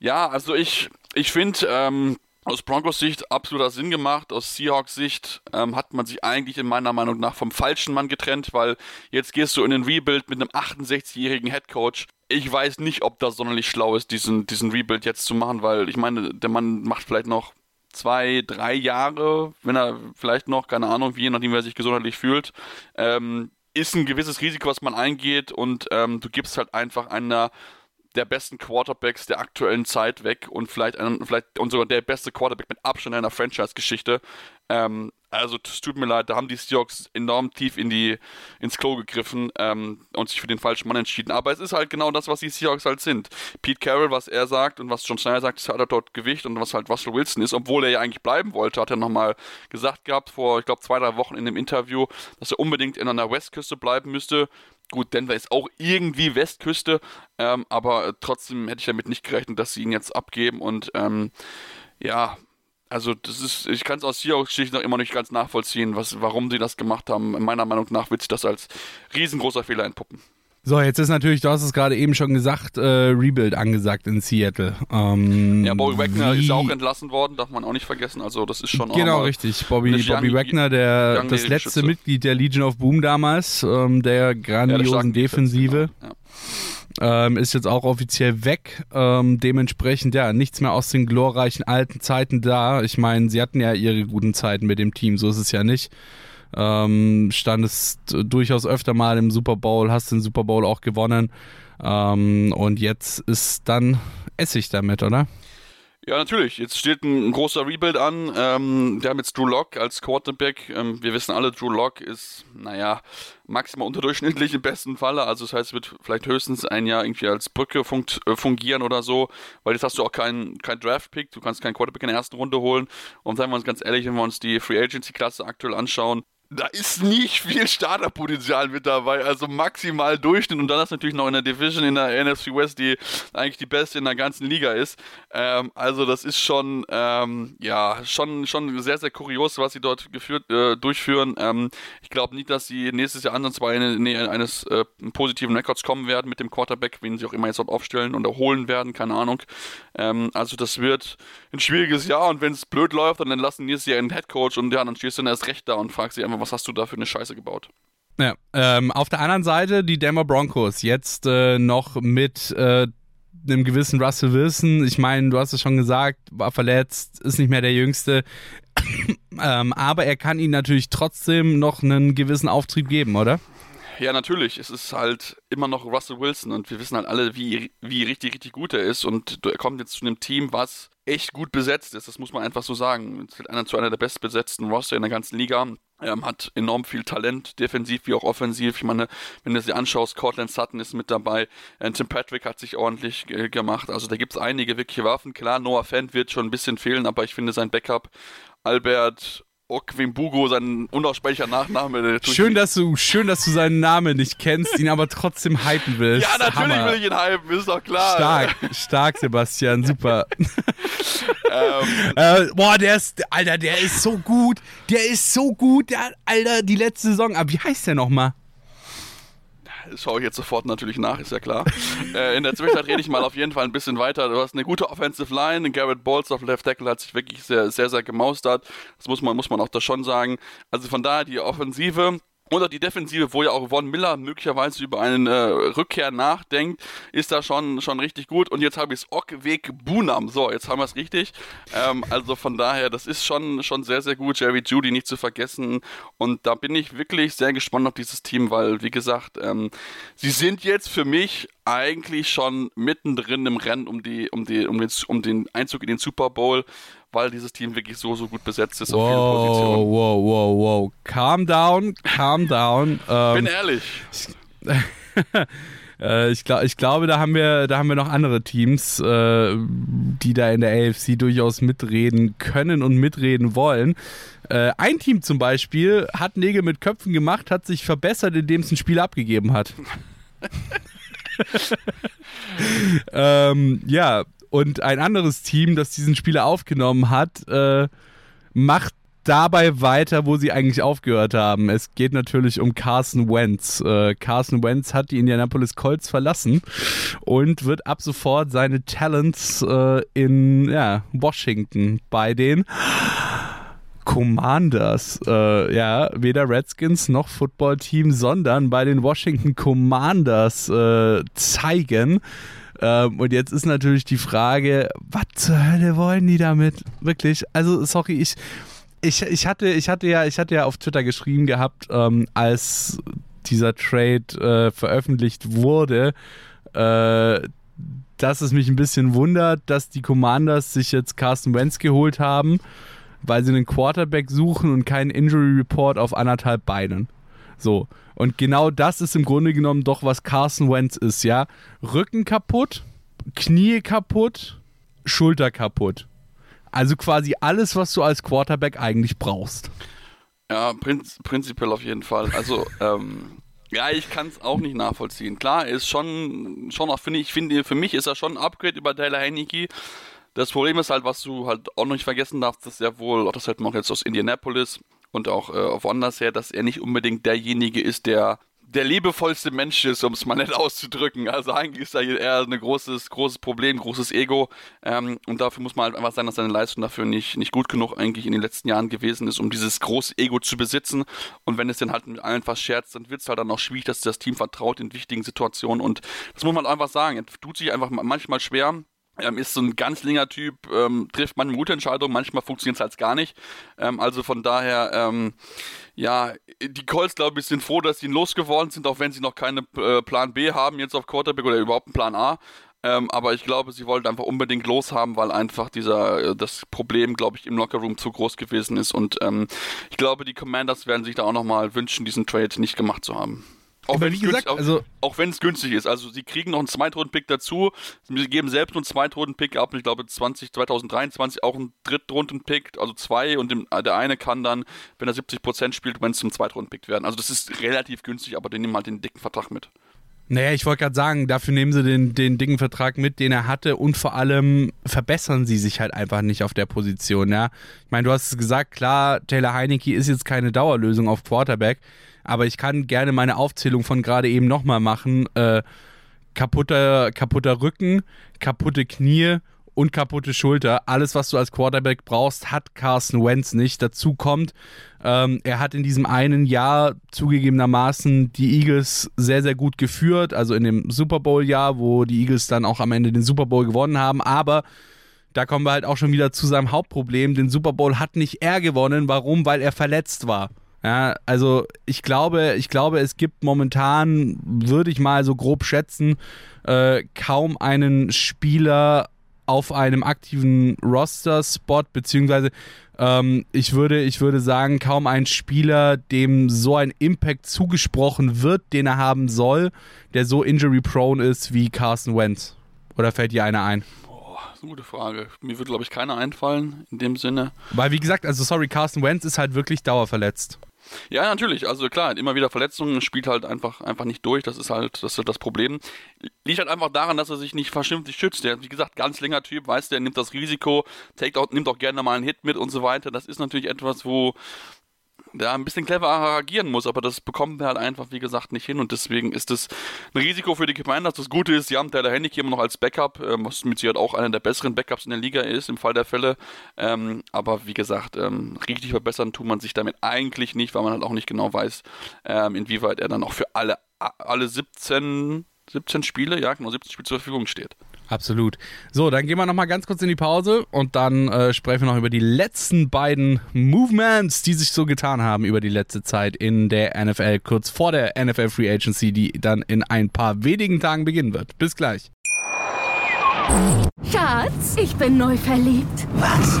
[SPEAKER 4] ja, also ich, ich finde, ähm, aus Broncos Sicht absoluter Sinn gemacht. Aus Seahawks Sicht ähm, hat man sich eigentlich in meiner Meinung nach vom falschen Mann getrennt, weil jetzt gehst du in den Rebuild mit einem 68-jährigen Headcoach. Ich weiß nicht, ob das sonderlich schlau ist, diesen, diesen Rebuild jetzt zu machen, weil ich meine, der Mann macht vielleicht noch zwei, drei Jahre, wenn er vielleicht noch, keine Ahnung, wie je nachdem, wie er sich gesundheitlich fühlt. Ähm, ist ein gewisses Risiko, was man eingeht und ähm, du gibst halt einfach einer der besten Quarterbacks der aktuellen Zeit weg und vielleicht, einen, vielleicht und sogar der beste Quarterback mit Abstand einer Franchise-Geschichte. Ähm, also es tut mir leid, da haben die Seahawks enorm tief in die, ins Klo gegriffen ähm, und sich für den falschen Mann entschieden. Aber es ist halt genau das, was die Seahawks halt sind. Pete Carroll, was er sagt und was John Schneider sagt, ist halt dort Gewicht und was halt Russell Wilson ist, obwohl er ja eigentlich bleiben wollte, hat er nochmal gesagt gehabt vor, ich glaube, zwei, drei Wochen in dem Interview, dass er unbedingt in einer Westküste bleiben müsste. Gut, Denver ist auch irgendwie Westküste, ähm, aber trotzdem hätte ich damit nicht gerechnet, dass sie ihn jetzt abgeben und ähm, ja, also das ist, ich kann es aus Seahawks-Geschichte noch immer nicht ganz nachvollziehen, was, warum sie das gemacht haben. Meiner Meinung nach wird sich das als riesengroßer Fehler entpuppen.
[SPEAKER 3] So, jetzt ist natürlich, du hast es gerade eben schon gesagt, äh, Rebuild angesagt in Seattle. Ähm,
[SPEAKER 4] ja, Bobby Wagner ist ja auch entlassen worden, darf man auch nicht vergessen. Also das ist schon auch
[SPEAKER 3] Genau, richtig. Bobby, Bobby Wagner, der das letzte Schütze. Mitglied der Legion of Boom damals, ähm, der grandiosen ja, Defensive. Genau. Ja. Ähm, ist jetzt auch offiziell weg. Ähm, dementsprechend, ja, nichts mehr aus den glorreichen alten Zeiten da. Ich meine, sie hatten ja ihre guten Zeiten mit dem Team, so ist es ja nicht. Ähm, standest durchaus öfter mal im Super Bowl, hast den Super Bowl auch gewonnen. Ähm, und jetzt ist dann Essig damit, oder?
[SPEAKER 4] Ja, natürlich. Jetzt steht ein, großer Rebuild an. Ähm, wir haben jetzt Drew Lock als Quarterback. Ähm, wir wissen alle, Drew Lock ist, naja, maximal unterdurchschnittlich im besten Falle. Also das heißt, wird vielleicht höchstens ein Jahr irgendwie als Brücke funkt, äh, fungieren oder so, weil jetzt hast du auch keinen kein Draft-Pick, du kannst keinen Quarterback in der ersten Runde holen. Und seien wir uns ganz ehrlich, wenn wir uns die Free Agency-Klasse aktuell anschauen, da ist nicht viel Starterpotenzial mit dabei, also maximal Durchschnitt und dann ist natürlich noch in der Division in der NFC West, die eigentlich die beste in der ganzen Liga ist. Ähm, also das ist schon, ähm, ja, schon, schon sehr, sehr kurios, was sie dort geführt, äh, durchführen. Ähm, ich glaube nicht, dass sie nächstes Jahr ansatzweise in die Nähe eines äh, positiven Records kommen werden mit dem Quarterback, wen sie auch immer jetzt dort aufstellen und erholen werden, keine Ahnung. Ähm, also das wird ein schwieriges Jahr und wenn es blöd läuft, dann lassen es ja einen Headcoach und ja, dann stehst du dann erst recht da und fragst dich einfach, was hast du da für eine Scheiße gebaut?
[SPEAKER 3] Ja, ähm, auf der anderen Seite die Denver Broncos jetzt äh, noch mit äh, einem gewissen Russell Wilson. Ich meine, du hast es schon gesagt, war verletzt, ist nicht mehr der Jüngste. ähm, aber er kann ihnen natürlich trotzdem noch einen gewissen Auftrieb geben, oder?
[SPEAKER 4] Ja, natürlich. Es ist halt immer noch Russell Wilson und wir wissen halt alle, wie, wie richtig, richtig gut er ist. Und er kommt jetzt zu einem Team, was echt gut besetzt ist. Das muss man einfach so sagen. Es ist einer zu einer der bestbesetzten Roster in der ganzen Liga. Ähm, hat enorm viel Talent, defensiv wie auch offensiv. Ich meine, wenn du sie anschaust, Cortland Sutton ist mit dabei, äh, Tim Patrick hat sich ordentlich äh, gemacht. Also da gibt es einige wirkliche Waffen. Klar, Noah Fent wird schon ein bisschen fehlen, aber ich finde sein Backup Albert Okwimbugo, sein unaussprechlicher Nachname.
[SPEAKER 3] Schön, dass du, schön, dass du seinen Namen nicht kennst, ihn aber trotzdem hypen willst.
[SPEAKER 4] Ja, natürlich Hammer. will ich ihn hypen, ist doch klar.
[SPEAKER 3] Stark, stark, Sebastian, super. ähm. äh, boah, der ist, Alter, der ist so gut. Der ist so gut, der, Alter, die letzte Saison. Aber wie heißt der nochmal?
[SPEAKER 4] Schaue ich jetzt sofort natürlich nach, ist ja klar. äh, in der Zwischenzeit rede ich mal auf jeden Fall ein bisschen weiter. Du hast eine gute Offensive Line. Garrett Bolts auf Left Tackle hat sich wirklich sehr, sehr, sehr gemaustert. Das muss man, muss man auch da schon sagen. Also von daher die Offensive oder die Defensive, wo ja auch Von Miller möglicherweise über eine äh, Rückkehr nachdenkt, ist da schon, schon richtig gut. Und jetzt habe ich es Okweg Bunam. So, jetzt haben wir es richtig. Ähm, also von daher, das ist schon, schon sehr, sehr gut. Jerry Judy nicht zu vergessen. Und da bin ich wirklich sehr gespannt auf dieses Team, weil, wie gesagt, ähm, sie sind jetzt für mich eigentlich schon mittendrin im Rennen um, die, um, die, um, den, um den Einzug in den Super Bowl weil dieses Team wirklich so, so gut besetzt ist
[SPEAKER 3] wow, auf vielen Positionen. Wow, wow, wow. Calm down, calm down.
[SPEAKER 4] Ähm, Bin ehrlich.
[SPEAKER 3] Äh, ich, glaub, ich glaube, da haben wir, da haben wir noch andere Teams, äh, die da in der AFC durchaus mitreden können und mitreden wollen. Äh, ein Team zum Beispiel hat Nägel mit Köpfen gemacht, hat sich verbessert, indem es ein Spiel abgegeben hat. ähm, ja, und ein anderes Team, das diesen Spieler aufgenommen hat, äh, macht dabei weiter, wo sie eigentlich aufgehört haben. Es geht natürlich um Carson Wentz. Äh, Carson Wentz hat die Indianapolis Colts verlassen und wird ab sofort seine Talents äh, in ja, Washington bei den Commanders, äh, ja, weder Redskins noch Footballteam, sondern bei den Washington Commanders äh, zeigen. Ähm, und jetzt ist natürlich die Frage, was zur Hölle wollen die damit? Wirklich? Also, sorry, ich, ich, ich, hatte, ich, hatte, ja, ich hatte ja auf Twitter geschrieben gehabt, ähm, als dieser Trade äh, veröffentlicht wurde, äh, dass es mich ein bisschen wundert, dass die Commanders sich jetzt Carsten Wentz geholt haben, weil sie einen Quarterback suchen und keinen Injury Report auf anderthalb Beinen. So. Und genau das ist im Grunde genommen doch, was Carson Wentz ist, ja. Rücken kaputt, Knie kaputt, Schulter kaputt. Also quasi alles, was du als Quarterback eigentlich brauchst.
[SPEAKER 4] Ja, prinz prinzipiell auf jeden Fall. Also, ähm, ja, ich kann es auch nicht nachvollziehen. Klar, ist schon, schon auch, finde ich, finde, für mich ist er schon ein Upgrade über Taylor Heineke. Das Problem ist halt, was du halt auch noch nicht vergessen darfst, dass er wohl, auch das hört man auch jetzt aus Indianapolis, und auch äh, woanders her, dass er nicht unbedingt derjenige ist, der der liebevollste Mensch ist, um es mal nett auszudrücken. Also eigentlich ist er eher ein großes, großes Problem, großes Ego. Ähm, und dafür muss man halt einfach sagen, dass seine Leistung dafür nicht, nicht gut genug eigentlich in den letzten Jahren gewesen ist, um dieses große Ego zu besitzen. Und wenn es dann halt mit allen verscherzt, dann wird es halt dann auch schwierig, dass das Team vertraut in wichtigen Situationen. Und das muss man einfach sagen. Er tut sich einfach manchmal schwer, ähm, ist so ein ganz länger Typ, ähm, trifft manchmal gute Entscheidungen, manchmal funktioniert es halt gar nicht. Ähm, also von daher, ähm, ja, die Colts, glaube ich, sind froh, dass sie ihn losgeworden sind, auch wenn sie noch keinen äh, Plan B haben jetzt auf Quarterback oder überhaupt einen Plan A. Ähm, aber ich glaube, sie wollten einfach unbedingt loshaben, weil einfach dieser äh, das Problem, glaube ich, im Lockerroom zu groß gewesen ist. Und ähm, ich glaube, die Commanders werden sich da auch nochmal wünschen, diesen Trade nicht gemacht zu haben. Auch wenn
[SPEAKER 3] gesagt,
[SPEAKER 4] günstig, auch,
[SPEAKER 3] also-
[SPEAKER 4] auch wenn es günstig ist. Also sie kriegen noch einen Zweitrunden-Pick dazu. Sie geben selbst nur einen Zweitrunden-Pick ab. Ich glaube 20, 2023 auch einen Drittrunden-Pick, also zwei. Und dem, der eine kann dann, wenn er 70% spielt, wenn es zum Zweitrunden-Pick werden. Also das ist relativ günstig, aber die nehmen halt den dicken Vertrag mit.
[SPEAKER 3] Naja, ich wollte gerade sagen, dafür nehmen sie den, den dicken Vertrag mit, den er hatte und vor allem verbessern sie sich halt einfach nicht auf der Position. Ja? Ich meine, du hast es gesagt, klar, Taylor Heineke ist jetzt keine Dauerlösung auf Quarterback, aber ich kann gerne meine Aufzählung von gerade eben nochmal machen. Äh, kaputter, kaputter Rücken, kaputte Knie und kaputte Schulter. Alles, was du als Quarterback brauchst, hat Carson Wentz nicht. Dazu kommt, ähm, er hat in diesem einen Jahr zugegebenermaßen die Eagles sehr, sehr gut geführt. Also in dem Super Bowl-Jahr, wo die Eagles dann auch am Ende den Super Bowl gewonnen haben. Aber da kommen wir halt auch schon wieder zu seinem Hauptproblem. Den Super Bowl hat nicht er gewonnen. Warum? Weil er verletzt war. Ja, also ich glaube, ich glaube, es gibt momentan, würde ich mal so grob schätzen, äh, kaum einen Spieler auf einem aktiven Roster-Spot, beziehungsweise ähm, ich, würde, ich würde sagen, kaum ein Spieler, dem so ein Impact zugesprochen wird, den er haben soll, der so injury-prone ist wie Carson Wentz. Oder fällt dir einer ein?
[SPEAKER 4] Eine gute Frage. Mir würde, glaube ich, keiner einfallen in dem Sinne.
[SPEAKER 3] Weil, wie gesagt, also sorry, Carson Wentz ist halt wirklich dauerverletzt.
[SPEAKER 4] Ja, natürlich. Also klar, immer wieder Verletzungen, spielt halt einfach, einfach nicht durch. Das ist halt das, ist halt das Problem. Liegt halt einfach daran, dass er sich nicht vernünftig schützt. Der, wie gesagt, ganz länger Typ, weiß der, nimmt das Risiko, take auch, nimmt auch gerne mal einen Hit mit und so weiter. Das ist natürlich etwas, wo der ein bisschen clever agieren muss, aber das bekommen wir halt einfach, wie gesagt, nicht hin und deswegen ist es ein Risiko für die Commanders. Das Gute ist, sie haben Tyler Hennig immer noch als Backup, ähm, was mit Sicherheit auch einer der besseren Backups in der Liga ist, im Fall der Fälle. Ähm, aber wie gesagt, ähm, richtig verbessern tut man sich damit eigentlich nicht, weil man halt auch nicht genau weiß, ähm, inwieweit er dann auch für alle, alle 17, 17 Spiele, ja genau, 17 Spiele zur Verfügung steht.
[SPEAKER 3] Absolut. So, dann gehen wir nochmal ganz kurz in die Pause und dann äh, sprechen wir noch über die letzten beiden Movements, die sich so getan haben über die letzte Zeit in der NFL, kurz vor der NFL Free Agency, die dann in ein paar wenigen Tagen beginnen wird. Bis gleich.
[SPEAKER 2] Schatz, ich bin neu verliebt.
[SPEAKER 5] Was?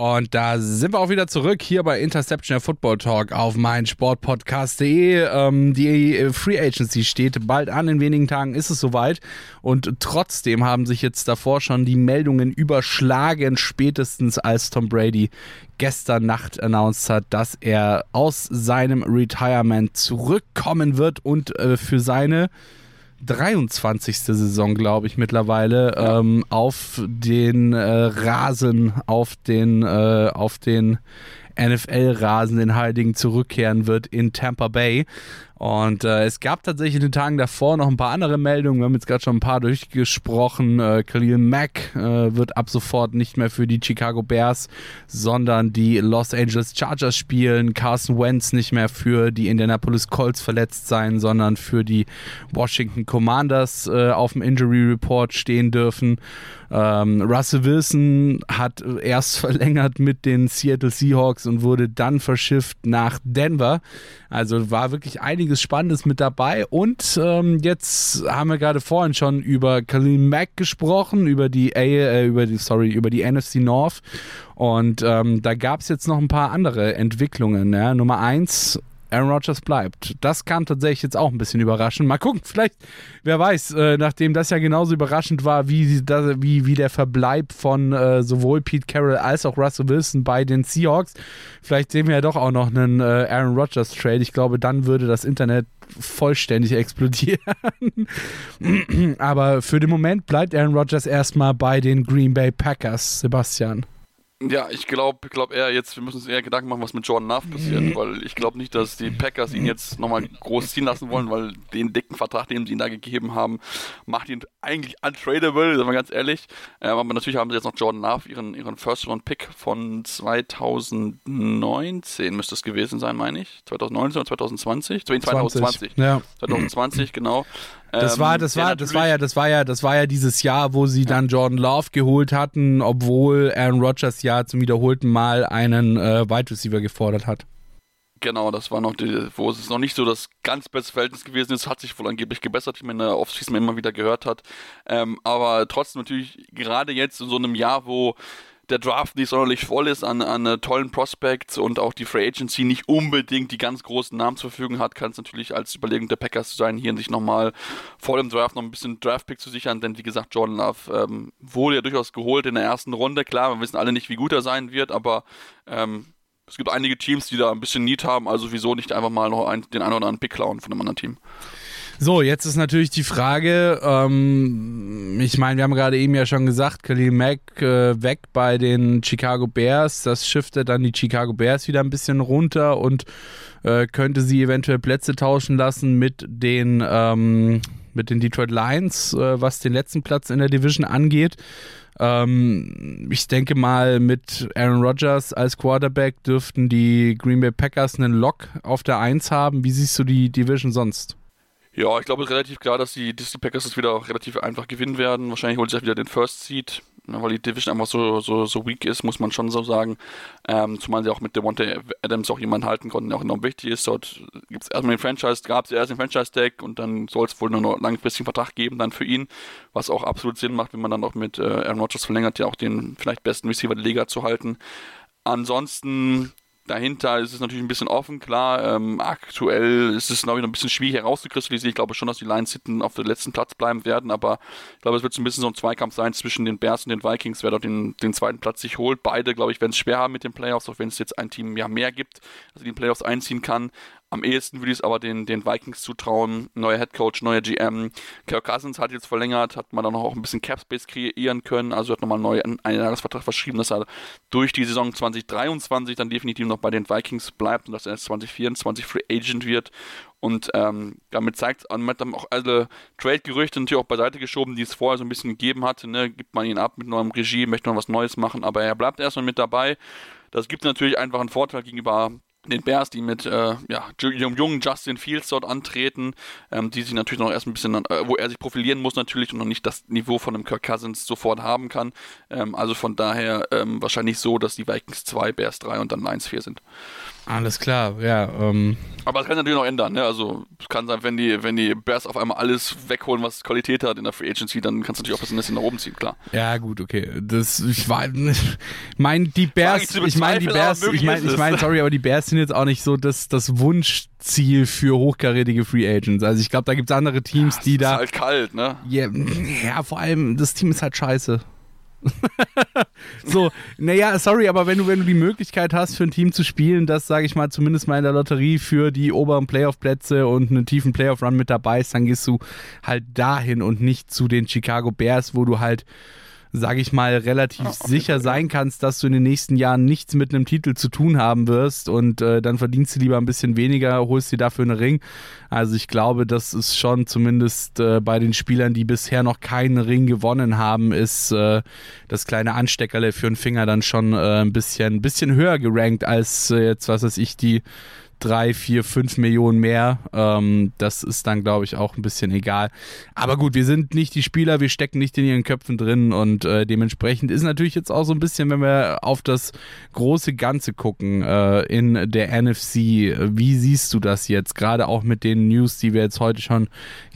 [SPEAKER 3] Und da sind wir auch wieder zurück hier bei Interception Football Talk auf meinsportpodcast.de. Ähm, die Free Agency steht bald an. In wenigen Tagen ist es soweit. Und trotzdem haben sich jetzt davor schon die Meldungen überschlagen, spätestens als Tom Brady gestern Nacht announced hat, dass er aus seinem Retirement zurückkommen wird und äh, für seine 23. Saison, glaube ich, mittlerweile
[SPEAKER 4] Ja.
[SPEAKER 3] ähm, auf den äh, Rasen, auf den, äh, auf den NFL-Rasen, den Heiligen, zurückkehren wird in Tampa Bay. Und äh, es gab tatsächlich in den Tagen davor noch ein paar andere Meldungen. Wir haben jetzt gerade schon ein paar durchgesprochen. Äh, Khalil Mack äh, wird ab sofort nicht mehr für die Chicago Bears, sondern die Los Angeles Chargers spielen. Carson Wentz nicht mehr für die Indianapolis Colts verletzt sein, sondern für die Washington Commanders äh, auf dem Injury Report stehen dürfen. Ähm, Russell Wilson hat erst verlängert mit den Seattle Seahawks und wurde dann verschifft nach Denver. Also war wirklich einiges Spannendes mit dabei. Und ähm, jetzt haben wir gerade vorhin schon über Khalil Mack gesprochen, über die, A äh, über die, sorry, über die NFC North. Und ähm, da gab es jetzt noch ein paar andere Entwicklungen. Ja. Nummer eins, Aaron Rodgers bleibt. Das kam tatsächlich jetzt auch ein bisschen überraschend. Mal gucken, vielleicht, wer weiß, äh, nachdem das ja genauso überraschend war wie, wie, wie der Verbleib von äh, sowohl Pete Carroll als auch Russell Wilson bei den Seahawks, vielleicht sehen wir ja doch auch noch einen äh, Aaron Rodgers Trade. Ich glaube, dann würde das Internet vollständig explodieren. Aber für den Moment bleibt Aaron Rodgers erstmal bei den Green Bay Packers, Sebastian.
[SPEAKER 4] Ja, ich glaube glaub eher jetzt, wir müssen uns eher Gedanken machen, was mit Jordan Love passiert, weil ich glaube nicht, dass die Packers ihn jetzt nochmal groß ziehen lassen wollen, weil den dicken Vertrag, den sie ihm da gegeben haben, macht ihn eigentlich untradable, sagen wir ganz ehrlich. Ähm, aber natürlich haben sie jetzt noch Jordan Love, ihren, ihren First-Round-Pick von 2019 müsste es gewesen sein, meine ich. 2019 oder 2020? 2020.
[SPEAKER 3] Ja.
[SPEAKER 4] 2020, genau.
[SPEAKER 3] Das
[SPEAKER 4] Ähm,
[SPEAKER 3] war, das
[SPEAKER 4] der
[SPEAKER 3] war, das war ja, das war ja, das war ja dieses Jahr, wo sie dann Jordan Love geholt hatten, obwohl Aaron Rodgers ja zum wiederholten Mal einen äh, Wide Receiver gefordert hat.
[SPEAKER 4] Genau, das war noch die, wo es noch nicht so das ganz bestes Verhältnis gewesen ist, hat sich wohl angeblich gebessert, wie man in der Offseason immer wieder gehört hat. Ähm, aber trotzdem natürlich gerade jetzt in so einem Jahr, wo der Draft nicht sonderlich voll ist an, an uh, tollen Prospects und auch die Free Agency nicht unbedingt die ganz großen Namen zur Verfügung hat, kann es natürlich als Überlegung der Packers sein, hier sich nochmal vor dem Draft noch ein bisschen Draftpick zu sichern, denn wie gesagt, Jordan Love ähm, wurde ja durchaus geholt in der ersten Runde. Klar, wir wissen alle nicht, wie gut er sein wird, aber ähm, es gibt einige Teams, die da ein bisschen Need haben, also wieso nicht einfach mal noch ein, den einen oder anderen Pick klauen von einem anderen Team.
[SPEAKER 3] So, jetzt ist natürlich die Frage, ähm, ich meine, wir haben gerade eben ja schon gesagt, Khalil Mack äh, weg bei den Chicago Bears, das shiftet dann die Chicago Bears wieder ein bisschen runter und äh, könnte sie eventuell Plätze tauschen lassen mit den, ähm, mit den Detroit Lions, äh, was den letzten Platz in der Division angeht. Ähm, ich denke mal, mit Aaron Rodgers als Quarterback dürften die Green Bay Packers einen Lock auf der 1 haben. Wie siehst du die Division sonst?
[SPEAKER 4] Ja, ich glaube, es ist relativ klar, dass die Disney Packers das wieder auch relativ einfach gewinnen werden. Wahrscheinlich holt sich wieder den First Seed, weil die Division einfach so, so, so weak ist, muss man schon so sagen. Ähm, zumal sie auch mit Devontae Adams auch jemanden halten konnten, der auch enorm wichtig ist. Dort gibt es erstmal den Franchise, gab es erst den Franchise-Deck und dann soll es wohl nur noch einen langfristigen Vertrag geben dann für ihn, was auch absolut Sinn macht, wenn man dann auch mit äh, Aaron Rodgers verlängert, ja auch den vielleicht besten Receiver der Liga zu halten. Ansonsten Dahinter ist es natürlich ein bisschen offen, klar. Ähm, aktuell ist es, glaube ich, noch ein bisschen schwierig herauszukristallisieren. Ich glaube schon, dass die Lions hinten auf dem letzten Platz bleiben werden, aber ich glaube, es wird so ein bisschen so ein Zweikampf sein zwischen den Bears und den Vikings, wer dort den, den zweiten Platz sich holt. Beide, glaube ich, werden es schwer haben mit den Playoffs, auch wenn es jetzt ein Team ja mehr gibt, das in die Playoffs einziehen kann. Am ehesten würde ich es aber den, den Vikings zutrauen. Neuer Headcoach, neuer GM. Kirk Cousins hat jetzt verlängert, hat man dann auch ein bisschen Capspace kreieren können. Also hat nochmal einen Jahresvertrag verschrieben, dass er durch die Saison 2023 dann definitiv noch bei den Vikings bleibt und dass er jetzt 2024 Free Agent wird. Und ähm, damit zeigt man dann auch alle Trade-Gerüchte natürlich auch beiseite geschoben, die es vorher so ein bisschen gegeben hatte. Ne? Gibt man ihn ab mit neuem Regie, möchte noch was Neues machen, aber er bleibt erstmal mit dabei. Das gibt natürlich einfach einen Vorteil gegenüber den Bears, die mit äh, ja, jungen Justin Fields dort antreten, ähm, die sich natürlich noch erst ein bisschen, äh, wo er sich profilieren muss natürlich und noch nicht das Niveau von einem Kirk Cousins sofort haben kann. Ähm, also von daher ähm, wahrscheinlich so, dass die Vikings 2, Bears 3 und dann Lions 4 sind.
[SPEAKER 3] Alles klar, ja. Ähm.
[SPEAKER 4] Aber es kann sich natürlich noch ändern, ne? Also es kann sein, wenn die, wenn die Bears auf einmal alles wegholen, was Qualität hat in der Free Agency, dann kannst du natürlich auch ein bisschen nach oben ziehen, klar.
[SPEAKER 3] Ja, gut, okay. Das, ich war, meine, die Bears, ich meine, die Bears, ich meine, ich meine, sorry, aber die Bears sind jetzt auch nicht so das, das Wunschziel für hochkarätige Free Agents. Also ich glaube, da gibt es andere Teams,
[SPEAKER 4] ja,
[SPEAKER 3] die da.
[SPEAKER 4] Ist halt kalt, ne?
[SPEAKER 3] Yeah, ja, vor allem, das Team ist halt scheiße. so, naja, sorry, aber wenn du, wenn du die Möglichkeit hast, für ein Team zu spielen, das, sage ich mal, zumindest mal in der Lotterie für die oberen Playoff-Plätze und einen tiefen Playoff-Run mit dabei ist, dann gehst du halt dahin und nicht zu den Chicago Bears, wo du halt sage ich mal, relativ oh, sicher sein kannst, dass du in den nächsten Jahren nichts mit einem Titel zu tun haben wirst und äh, dann verdienst du lieber ein bisschen weniger, holst dir dafür einen Ring. Also ich glaube, das ist schon zumindest äh, bei den Spielern, die bisher noch keinen Ring gewonnen haben, ist äh, das kleine Ansteckerle für den Finger dann schon äh, ein bisschen, ein bisschen höher gerankt als äh, jetzt, was weiß ich, die drei, vier, fünf Millionen mehr. Ähm, das ist dann, glaube ich, auch ein bisschen egal. Aber gut, wir sind nicht die Spieler, wir stecken nicht in ihren Köpfen drin und äh, dementsprechend ist natürlich jetzt auch so ein bisschen, wenn wir auf das große Ganze gucken äh, in der NFC, wie siehst du das jetzt? Gerade auch mit den News, die wir jetzt heute schon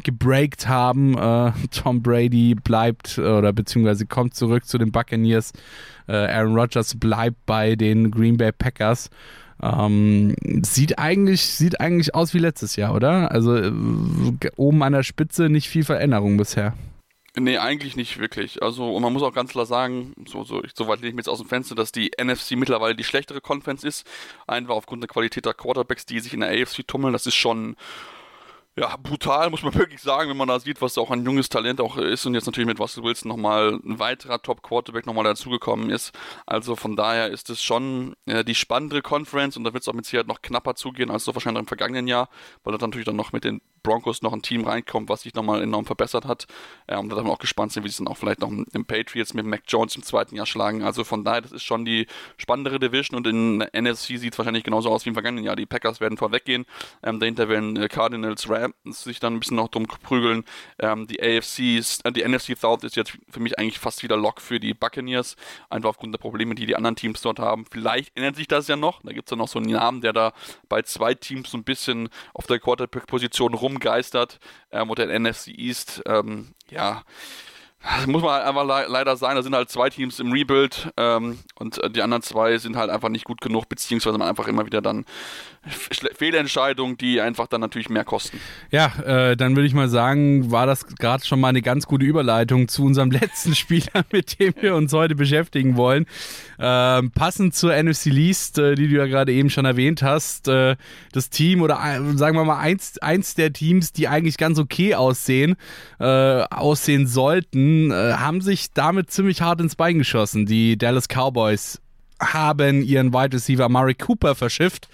[SPEAKER 3] gebreakt haben. Äh, Tom Brady bleibt oder beziehungsweise kommt zurück zu den Buccaneers. Äh, Aaron Rodgers bleibt bei den Green Bay Packers. Ähm, sieht eigentlich, sieht eigentlich aus wie letztes Jahr, oder? Also äh, oben an der Spitze nicht viel Veränderung bisher.
[SPEAKER 4] Nee, eigentlich nicht wirklich. Also, und man muss auch ganz klar sagen, so, so, so weit lege ich mir jetzt aus dem Fenster, dass die NFC mittlerweile die schlechtere Conference ist. Einfach aufgrund der Qualität der Quarterbacks, die sich in der AFC tummeln. Das ist schon ja, brutal, muss man wirklich sagen, wenn man da sieht, was auch ein junges Talent auch ist und jetzt natürlich mit Russell Wilson nochmal ein weiterer Top-Quarterback nochmal dazugekommen ist. Also von daher ist es schon äh, die spannendere Conference und da wird es auch mit Sicherheit noch knapper zugehen als so wahrscheinlich im vergangenen Jahr, weil das natürlich dann noch mit den Broncos noch ein Team reinkommt, was sich nochmal enorm verbessert hat. Äh, und da darf man auch gespannt sein, wie sie dann auch vielleicht noch im Patriots mit Mac Jones im zweiten Jahr schlagen. Also von daher, das ist schon die spannendere Division und in der NFC sieht es wahrscheinlich genauso aus wie im vergangenen Jahr. Die Packers werden vorweggehen. Ähm, dahinter werden äh, Cardinals, Rams sich dann ein bisschen noch drum prügeln. Ähm, die AFC, äh, die NFC South ist jetzt für mich eigentlich fast wieder Lock für die Buccaneers, einfach aufgrund der Probleme, die die anderen Teams dort haben. Vielleicht ändert sich das ja noch. Da gibt es ja noch so einen Namen, der da bei zwei Teams so ein bisschen auf der Quarterback-Position rumgeistert ähm, und der NFC East, ähm, ja, das muss man halt einfach le leider sagen, da sind halt zwei Teams im Rebuild ähm, und äh, die anderen zwei sind halt einfach nicht gut genug, beziehungsweise man einfach immer wieder dann Fehlentscheidungen, die einfach dann natürlich mehr kosten.
[SPEAKER 3] Ja, äh, dann würde ich mal sagen, war das gerade schon mal eine ganz gute Überleitung zu unserem letzten Spieler, mit dem wir uns heute beschäftigen wollen. Ähm, passend zur NFC Least, äh, die du ja gerade eben schon erwähnt hast, äh, das Team oder äh, sagen wir mal eins, eins der Teams, die eigentlich ganz okay aussehen, äh, aussehen sollten, äh, haben sich damit ziemlich hart ins Bein geschossen. Die Dallas Cowboys haben ihren Wide Receiver Murray Cooper verschifft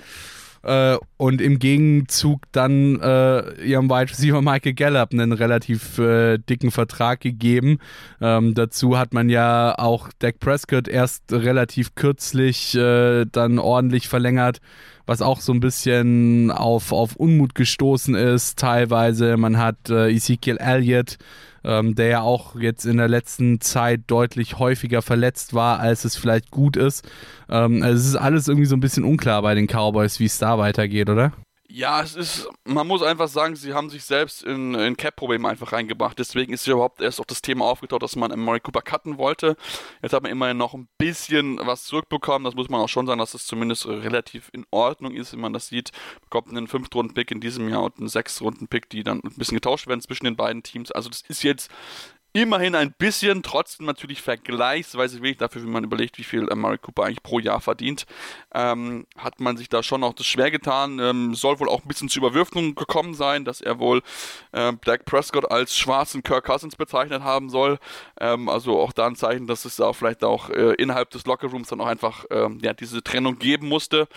[SPEAKER 3] äh, und im Gegenzug dann äh, ihrem Wide Receiver Michael Gallup einen relativ äh, dicken Vertrag gegeben. Ähm, dazu hat man ja auch Dak Prescott erst relativ kürzlich äh, dann ordentlich verlängert was auch so ein bisschen auf, auf Unmut gestoßen ist teilweise. Man hat äh, Ezekiel Elliott, ähm, der ja auch jetzt in der letzten Zeit deutlich häufiger verletzt war, als es vielleicht gut ist. Ähm, also es ist alles irgendwie so ein bisschen unklar bei den Cowboys, wie es da weitergeht, oder?
[SPEAKER 4] Ja, es ist, man muss einfach sagen, sie haben sich selbst in, in Cap-Probleme einfach reingebracht. Deswegen ist überhaupt erst auch das Thema aufgetaucht, dass man Murray Cooper cutten wollte. Jetzt hat man immerhin noch ein bisschen was zurückbekommen. Das muss man auch schon sagen, dass es zumindest relativ in Ordnung ist, wenn man das sieht. Bekommt einen 5-Runden-Pick in diesem Jahr und einen 6-Runden-Pick, die dann ein bisschen getauscht werden zwischen den beiden Teams. Also das ist jetzt immerhin ein bisschen, trotzdem natürlich vergleichsweise wenig dafür, wenn man überlegt, wie viel äh, Murray Cooper eigentlich pro Jahr verdient, ähm, hat man sich da schon auch das schwer getan. Ähm, soll wohl auch ein bisschen zu Überwürfung gekommen sein, dass er wohl äh, Dak Prescott als schwarzen Kirk Cousins bezeichnet haben soll. Ähm, also auch da ein Zeichen, dass es da vielleicht auch äh, innerhalb des Lockerrooms dann auch einfach äh, ja, diese Trennung geben musste.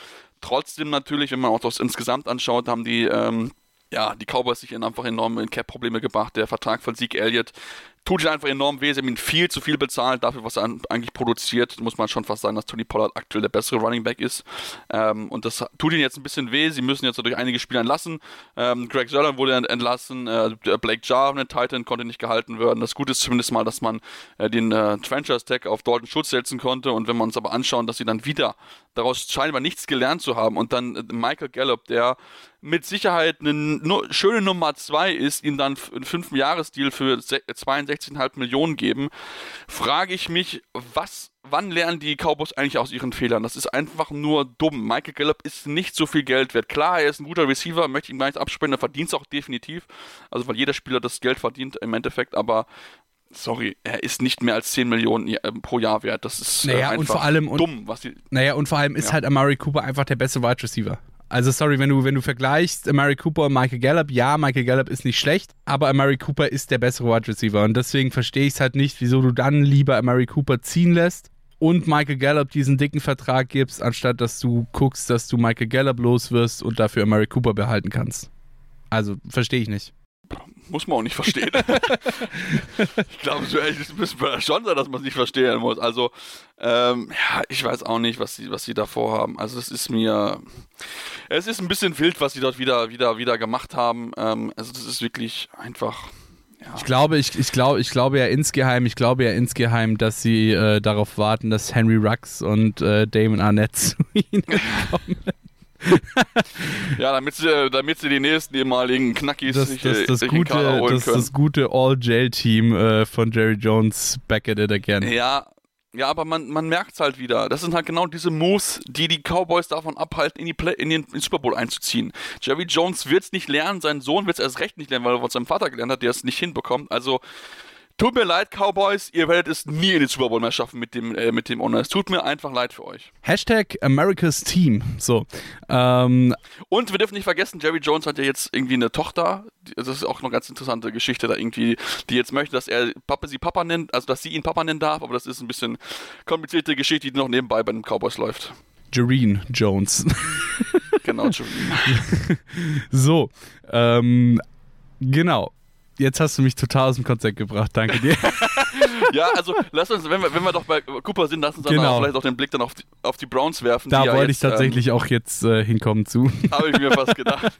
[SPEAKER 4] Trotzdem natürlich, wenn man auch das insgesamt anschaut, haben die ähm, ja, die Cowboys sich einfach enorm in Cap-Probleme gebracht. Der Vertrag von Zeke Elliott tut ihn einfach enorm weh. Sie haben ihn viel zu viel bezahlt dafür, was er eigentlich produziert. Muss man schon fast sagen, dass Tony Pollard aktuell der bessere Running Back ist. Ähm, und das tut ihnen jetzt ein bisschen weh. Sie müssen jetzt durch einige Spiele entlassen. Ähm, Greg Sörlern wurde entlassen. Äh, Blake Jarvin, Titan, konnte nicht gehalten werden. Das Gute ist zumindest mal, dass man äh, den äh, Franchise-Tag auf Dalton Schutz setzen konnte. Und wenn wir uns aber anschauen, dass sie dann wieder daraus scheinbar nichts gelernt zu haben und dann äh, Michael Gallup, der mit Sicherheit eine schöne Nummer 2 ist, ihm dann einen 5-Jahres-Deal für 62,5 Millionen geben, frage ich mich, was, wann lernen die Cowboys eigentlich aus ihren Fehlern? Das ist einfach nur dumm. Michael Gallup ist nicht so viel Geld wert. Klar, er ist ein guter Receiver, möchte ihm gar nicht absprechen, er verdient es auch definitiv. Also, weil jeder Spieler das Geld verdient im Endeffekt, aber sorry, er ist nicht mehr als 10 Millionen äh, pro Jahr wert. Das ist
[SPEAKER 3] naja,
[SPEAKER 4] äh, einfach
[SPEAKER 3] und vor allem,
[SPEAKER 4] dumm. Was die,
[SPEAKER 3] naja, und vor allem ist
[SPEAKER 4] Ja.
[SPEAKER 3] halt Amari Cooper einfach der beste Wide Receiver. Also sorry, wenn du, wenn du vergleichst Amari Cooper und Michael Gallup, ja, Michael Gallup ist nicht schlecht, aber Amari Cooper ist der bessere Wide Receiver und deswegen verstehe ich es halt nicht, wieso du dann lieber Amari Cooper ziehen lässt und Michael Gallup diesen dicken Vertrag gibst, anstatt dass du guckst, dass du Michael Gallup los wirst und dafür Amari Cooper behalten kannst. Also verstehe ich nicht.
[SPEAKER 4] Muss man auch nicht verstehen. ich glaube, so ehrlich müssen wir schon sein, dass man es nicht verstehen muss. Also, ähm, ja, ich weiß auch nicht, was sie, was sie da vorhaben. Also, es ist mir. Es ist ein bisschen wild, was sie dort wieder, wieder, wieder gemacht haben. Ähm, also, das ist wirklich einfach. Ja.
[SPEAKER 3] Ich glaube, ich, ich, glaube, ich glaube ja insgeheim, ich glaube ja insgeheim, dass sie äh, darauf warten, dass Henry Rux und äh, Damon Arnett zu ihnen kommen.
[SPEAKER 4] Ja, damit sie, damit sie die nächsten ehemaligen Knackis
[SPEAKER 3] Das,
[SPEAKER 4] sich,
[SPEAKER 3] das,
[SPEAKER 4] äh,
[SPEAKER 3] das,
[SPEAKER 4] sich
[SPEAKER 3] gute, das, das gute All-Jail-Team äh, von Jerry Jones back at it again.
[SPEAKER 4] Ja, ja, aber man, man merkt es halt wieder. Das sind halt genau diese Moves, die die Cowboys davon abhalten, in, die Play in, den, in den Super Bowl einzuziehen. Jerry Jones wird es nicht lernen, sein Sohn wird es erst recht nicht lernen, weil er von seinem Vater gelernt hat, der es nicht hinbekommt. Also, tut mir leid, Cowboys, ihr werdet es nie in den Super Bowl mehr schaffen mit dem, äh, mit dem Owner. Es tut mir einfach leid für euch.
[SPEAKER 3] Hashtag America's Team. So. Ähm,
[SPEAKER 4] Und wir dürfen nicht vergessen, Jerry Jones hat ja jetzt irgendwie eine Tochter. Die- Das ist auch eine ganz interessante Geschichte da irgendwie, die jetzt möchte, dass er Papa sie Papa nennt, also dass sie ihn Papa nennen darf, aber das ist ein bisschen komplizierte Geschichte, die noch nebenbei bei den Cowboys läuft.
[SPEAKER 3] Jareen Jones.
[SPEAKER 4] Genau, Jerry.
[SPEAKER 3] so. Ähm, Genau. Jetzt hast du mich total aus dem Konzept gebracht. Danke dir.
[SPEAKER 4] ja, also lass uns, wenn wir, wenn wir doch bei Cooper sind, lass uns dann
[SPEAKER 3] Genau.
[SPEAKER 4] auch vielleicht auch den Blick dann auf die, auf die Browns werfen.
[SPEAKER 3] da
[SPEAKER 4] die ja
[SPEAKER 3] wollte ich
[SPEAKER 4] jetzt,
[SPEAKER 3] tatsächlich auch jetzt äh, hinkommen zu.
[SPEAKER 4] Ähm, Habe ich mir fast gedacht.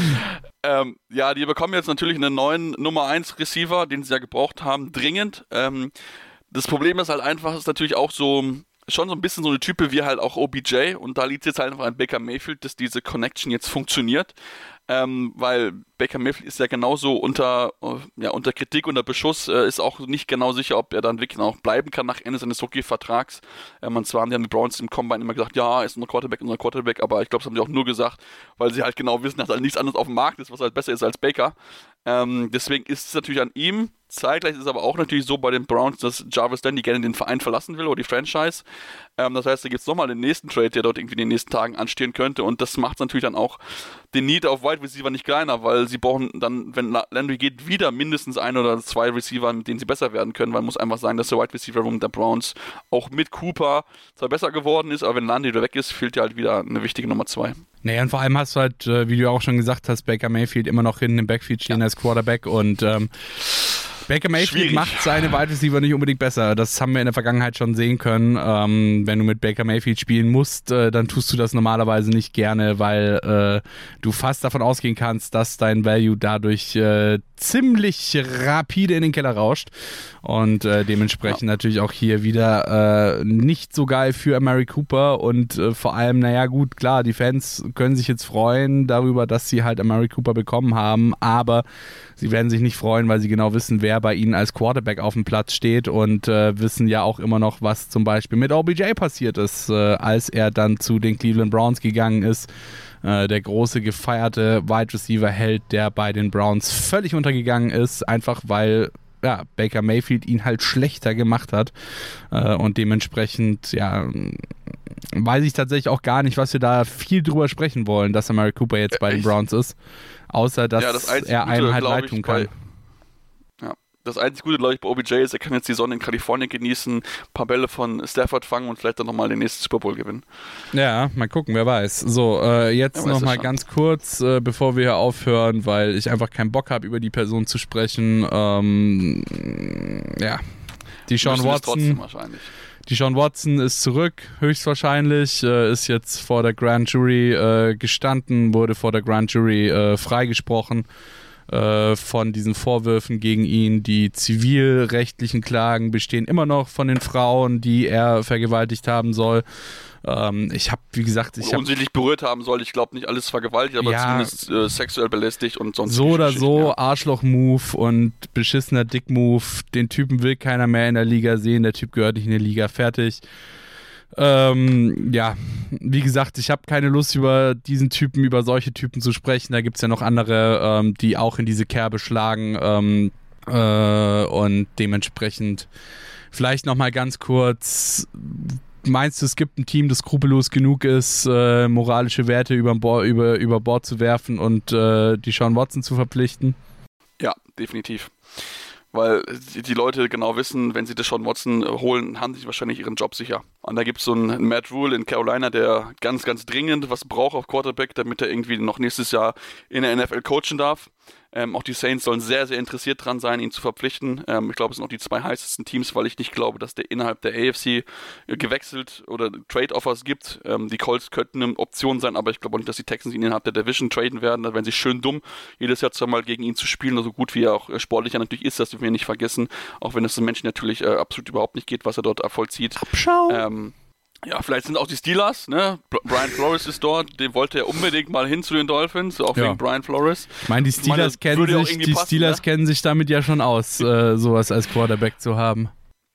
[SPEAKER 4] ähm, ja, die bekommen jetzt natürlich einen neuen Nummer 1 Receiver, den sie ja gebraucht haben, dringend. Ähm, das Problem ist halt einfach, ist natürlich auch so schon so ein bisschen so eine Type wie halt auch OBJ und da liegt jetzt halt einfach an Baker Mayfield, dass diese Connection jetzt funktioniert. Ähm, weil Baker Mayfield ist ja genauso unter, äh, ja, unter Kritik, unter Beschuss, äh, ist auch nicht genau sicher, ob er dann wirklich noch bleiben kann nach Ende seines Rookie-Vertrags. Ähm, und zwar haben die, die Browns im Combine immer gesagt, ja, ist unser Quarterback, unser Quarterback, aber ich glaube, das haben sie auch nur gesagt, weil sie halt genau wissen, dass halt nichts anderes auf dem Markt ist, was halt besser ist als Baker. Ähm, deswegen ist es natürlich an ihm. Zeitgleich ist es aber auch natürlich so bei den Browns, dass Jarvis Landry gerne den Verein verlassen will oder die Franchise. Ähm, das heißt, da gibt es nochmal den nächsten Trade, der dort irgendwie in den nächsten Tagen anstehen könnte. Und das macht natürlich dann auch den Need auf Wide Receiver nicht kleiner, weil sie brauchen dann, wenn La- Landry geht, wieder mindestens ein oder zwei Receiver, mit denen sie besser werden können. Weil man muss einfach sagen, dass der Wide Receiver Room der Browns auch mit Cooper zwar besser geworden ist, aber wenn Landry wieder weg ist, fehlt ja halt wieder eine wichtige Nummer zwei.
[SPEAKER 3] Naja, und vor allem hast du halt, äh, wie du auch schon gesagt hast, Baker Mayfield immer noch hinten im Backfield stehen als Quarterback und ähm, Baker Mayfield macht seine Wide Receiver nicht unbedingt besser. Das haben wir in der Vergangenheit schon sehen können. Ähm, wenn du mit Baker Mayfield spielen musst, äh, dann tust du das normalerweise nicht gerne, weil äh, du fast davon ausgehen kannst, dass dein Value dadurch äh, ziemlich rapide in den Keller rauscht. Und äh, dementsprechend natürlich auch hier wieder äh, nicht so geil für Mary Cooper. Und äh, vor allem, naja gut, klar, die Fans können sich jetzt freuen darüber, dass sie halt Mary Cooper bekommen haben, aber sie werden sich nicht freuen, weil sie genau wissen, wer bei ihnen als Quarterback auf dem Platz steht und äh, wissen ja auch immer noch, was zum Beispiel mit OBJ passiert ist, äh, als er dann zu den Cleveland Browns gegangen ist äh, der große gefeierte Wide Receiver Held, der bei den Browns völlig untergegangen ist, einfach weil ja, Baker Mayfield ihn halt schlechter gemacht hat äh, und dementsprechend ja weiß ich tatsächlich auch gar nicht, was wir da viel drüber sprechen wollen, dass Amari Cooper jetzt bei den
[SPEAKER 4] Echt?
[SPEAKER 3] Browns ist, außer dass
[SPEAKER 4] Ja, das
[SPEAKER 3] er einem halt leid tun kann.
[SPEAKER 4] bei-. Das einzig Gute, glaube ich, bei OBJ ist, er kann jetzt die Sonne in Kalifornien genießen, ein paar Bälle von Stafford fangen und vielleicht dann nochmal den nächsten Super Bowl gewinnen.
[SPEAKER 3] Ja, mal gucken, wer weiß. So, äh, jetzt
[SPEAKER 4] Wer weiß
[SPEAKER 3] noch
[SPEAKER 4] das
[SPEAKER 3] mal
[SPEAKER 4] schon.
[SPEAKER 3] ganz kurz, äh, bevor wir hier aufhören, weil ich einfach keinen Bock habe, über die Person zu sprechen. Ähm, ja, die Sean Watson.
[SPEAKER 4] wahrscheinlich.
[SPEAKER 3] Die Sean Watson ist zurück, höchstwahrscheinlich, äh, ist jetzt vor der Grand Jury äh, gestanden, wurde vor der Grand Jury äh, freigesprochen äh, von diesen Vorwürfen gegen ihn. Die zivilrechtlichen Klagen bestehen immer noch von den Frauen, die er vergewaltigt haben soll. Ähm, ich habe, wie gesagt, ich habe
[SPEAKER 4] unsittlich berührt haben soll. Ich glaube nicht alles vergewaltigt, aber
[SPEAKER 3] Ja.
[SPEAKER 4] zumindest äh, sexuell belästigt und sonst.
[SPEAKER 3] so oder so
[SPEAKER 4] ja.
[SPEAKER 3] Arschloch-Move und beschissener Dick-Move. Den Typen will keiner mehr in der Liga sehen. Der Typ gehört nicht in die Liga. Fertig. Ähm, ja, wie gesagt, ich habe keine Lust über diesen Typen, über solche Typen zu sprechen. Da gibt es ja noch andere, ähm, die auch in diese Kerbe schlagen. Ähm, äh, und dementsprechend vielleicht nochmal ganz kurz. Meinst du, es gibt ein Team, das skrupellos genug ist, äh, moralische Werte über, über, über Bord zu werfen und äh, die Sean Watson zu verpflichten?
[SPEAKER 4] Ja, definitiv. Weil die, Leute genau wissen, wenn sie das Sean Watson holen, haben sie wahrscheinlich ihren Job sicher. Und da gibt es so einen Matt Rule in Carolina, der ganz, ganz dringend was braucht auf Quarterback, damit er irgendwie noch nächstes Jahr in der NFL coachen darf. Ähm, auch die Saints sollen sehr, sehr interessiert dran sein, ihn zu verpflichten. Ähm, ich glaube, es sind auch die zwei heißesten Teams, weil ich nicht glaube, dass der innerhalb der AFC äh, gewechselt oder Trade-Offers gibt. Ähm, die Colts könnten eine Option sein, aber ich glaube auch nicht, dass die Texans ihn innerhalb der Division traden werden. Da wären sie schön dumm, jedes Jahr zweimal gegen ihn zu spielen, so gut wie er auch äh, sportlicher natürlich ist, das dürfen wir nicht vergessen. Auch wenn es den Menschen natürlich äh, absolut überhaupt nicht geht, was er dort vollzieht.
[SPEAKER 3] Abschau.
[SPEAKER 4] Ja, vielleicht sind auch die Steelers, ne? Br- Brian Flores ist dort, den wollte er unbedingt mal hin zu den Dolphins, auch
[SPEAKER 3] Ja.
[SPEAKER 4] wegen Brian Flores.
[SPEAKER 3] ich meine, die
[SPEAKER 4] ich meine,
[SPEAKER 3] Steelers
[SPEAKER 4] das
[SPEAKER 3] kennen sich, die
[SPEAKER 4] passen,
[SPEAKER 3] Steelers
[SPEAKER 4] ne?
[SPEAKER 3] kennen sich damit ja schon aus, äh, sowas als Quarterback zu haben.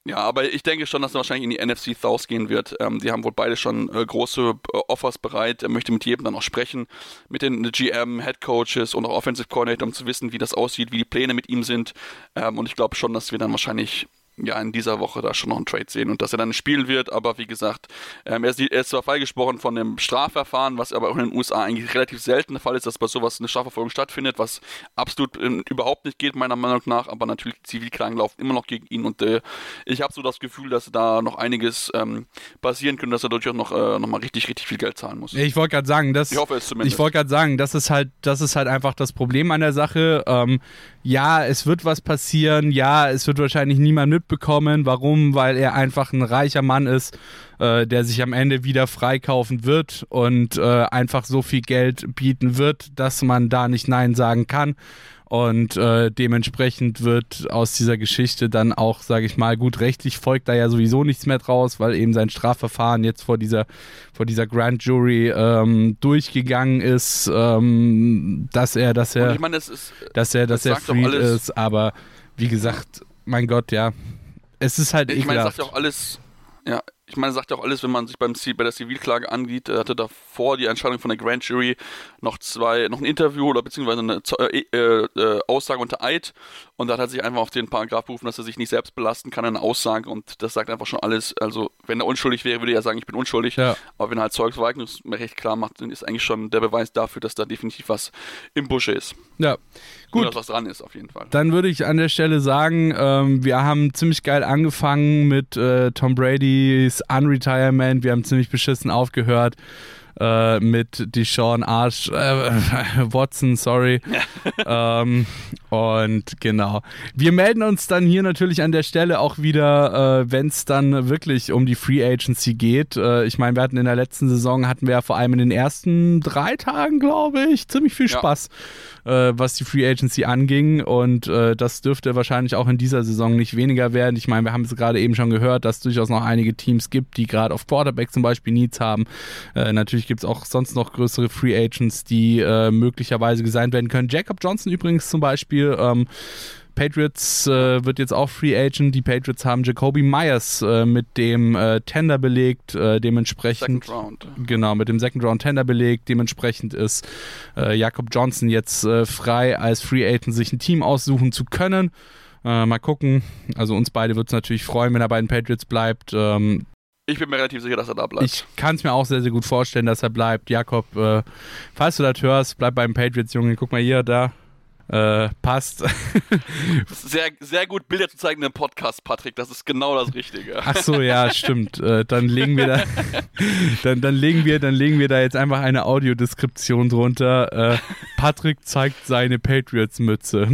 [SPEAKER 4] Ja, aber ich denke schon, dass er wahrscheinlich in die NFC South gehen wird. Ähm, die haben wohl beide schon äh, große äh, Offers bereit. Er möchte mit jedem dann auch sprechen, mit den GM, Head Coaches und auch Offensive Coordinator, um zu wissen, wie das aussieht, wie die Pläne mit ihm sind. Ähm, und ich glaube schon, dass wir dann wahrscheinlich ja in dieser Woche da schon noch einen Trade sehen und dass er dann spielen wird. Aber wie gesagt, ähm, er, ist, er, ist, zwar freigesprochen von dem Strafverfahren, was aber auch in den USA eigentlich relativ selten der Fall ist, dass bei sowas eine Strafverfolgung stattfindet, was absolut äh, überhaupt nicht geht, meiner Meinung nach. Aber natürlich, Zivilklagen laufen immer noch gegen ihn und äh, ich habe so das Gefühl, dass da noch einiges ähm, passieren könnte, dass er durchaus noch, äh, noch mal richtig, richtig viel Geld zahlen muss.
[SPEAKER 3] Ich wollte gerade sagen, das,
[SPEAKER 4] ich hoffe es zumindest.
[SPEAKER 3] Ich wollte gerade sagen, das ist halt, das ist halt einfach das Problem an der Sache. Ähm, ja, es wird was passieren. Ja, es wird wahrscheinlich niemand mitbekommen. Warum? Weil er einfach ein reicher Mann ist, äh, der sich am Ende wieder freikaufen wird und äh, einfach so viel Geld bieten wird, dass man da nicht Nein sagen kann. Und äh, dementsprechend wird aus dieser Geschichte dann auch, sage ich mal, gut rechtlich folgt da ja sowieso nichts mehr draus, weil eben sein Strafverfahren jetzt vor dieser, vor dieser Grand Jury ähm, durchgegangen ist, ähm, dass er, dass er,
[SPEAKER 4] ich mein, das ist,
[SPEAKER 3] dass er, dass
[SPEAKER 4] das
[SPEAKER 3] er
[SPEAKER 4] alles.
[SPEAKER 3] ist. Aber wie gesagt, mein Gott, ja, es ist halt
[SPEAKER 4] Ich meine, das
[SPEAKER 3] ekelhaft.
[SPEAKER 4] sagt ja auch alles, ja, ich meine, sagt ja auch alles, wenn man sich beim Ziel, bei der Zivilklage angeht, er hatte davor die Entscheidung von der Grand Jury noch zwei, noch ein Interview oder beziehungsweise eine äh, äh, äh, Aussage unter Eid und da hat er sich einfach auf den Paragraph berufen, dass er sich nicht selbst belasten kann, eine Aussage und das sagt einfach schon alles. Also, wenn er unschuldig wäre, würde er sagen, ich bin unschuldig,
[SPEAKER 3] Ja.
[SPEAKER 4] aber wenn er halt Zeugungsverweigerungsrecht klar macht, dann ist eigentlich schon der Beweis dafür, dass da definitiv was im Busche ist.
[SPEAKER 3] ja,
[SPEAKER 4] Gut.
[SPEAKER 3] gut.
[SPEAKER 4] dass was dran ist, auf jeden Fall.
[SPEAKER 3] Dann würde ich an der Stelle sagen, ähm, wir haben ziemlich geil angefangen mit äh, Tom Brady's Unretirement. Wir haben ziemlich beschissen aufgehört äh, mit Deshaun Arch, äh, Watson, sorry. ähm, und genau. Wir melden uns dann hier natürlich an der Stelle auch wieder, äh, wenn es dann wirklich um die Free Agency geht. Äh, ich meine, wir hatten in der letzten Saison, hatten wir ja vor allem in den ersten drei Tagen, glaube ich, ziemlich viel
[SPEAKER 4] Ja.
[SPEAKER 3] Spaß, äh, was die Free Agency anging. Und das dürfte wahrscheinlich auch in dieser Saison nicht weniger werden. Ich meine, wir haben es gerade eben schon gehört, dass es durchaus noch einige Teams gibt, die gerade auf Quarterback zum Beispiel Needs haben. Natürlich gibt es auch sonst noch größere Free Agents, die äh, möglicherweise gesigned werden können. Jacob Johnson übrigens zum Beispiel. Ähm, Patriots äh, wird jetzt auch Free Agent. Die Patriots haben Jacoby Myers äh, mit dem äh, Tender belegt. Äh, dementsprechend
[SPEAKER 4] Second Round.
[SPEAKER 3] Genau, mit dem Second Round Tender belegt. Dementsprechend ist äh, Jakob Johnson jetzt äh, frei, als Free Agent sich ein Team aussuchen zu können. Mal gucken. Also uns beide wird es natürlich freuen, wenn er bei den Patriots bleibt. Ähm,
[SPEAKER 4] Ich bin mir relativ sicher, dass er da bleibt.
[SPEAKER 3] ich kann es mir auch sehr, sehr gut vorstellen, dass er bleibt. Jakob, äh, falls du das hörst, bleib beim Patriots, Junge. Guck mal hier, da. Äh, passt.
[SPEAKER 4] Sehr, sehr gut Bilder zu zeigen im Podcast, Patrick. Das ist genau das Richtige.
[SPEAKER 3] Ach so, ja, stimmt. Äh, dann legen wir da, dann, dann legen wir, dann legen wir da jetzt einfach eine Audiodeskription drunter. Äh, Patrick zeigt seine Patriots-Mütze.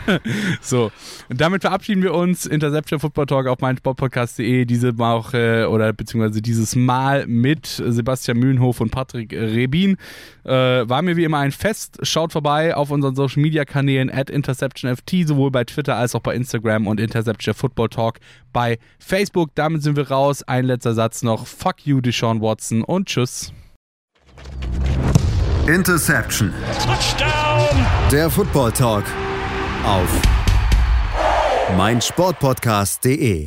[SPEAKER 3] so. Und damit verabschieden wir uns. Interception Football Talk auf meinsportpodcast.de diese Woche oder beziehungsweise dieses Mal mit Sebastian Mühlenhof und Patrick Rebin. Äh, war mir wie immer ein Fest. Schaut vorbei auf unseren Social Media Kanälen at InterceptionFT, sowohl bei Twitter als auch bei Instagram und Interception Football Talk bei Facebook. Damit sind wir raus. Ein letzter Satz noch. Fuck you, Deshaun Watson und tschüss.
[SPEAKER 1] Interception. Der Football Talk auf meinsportpodcast.de.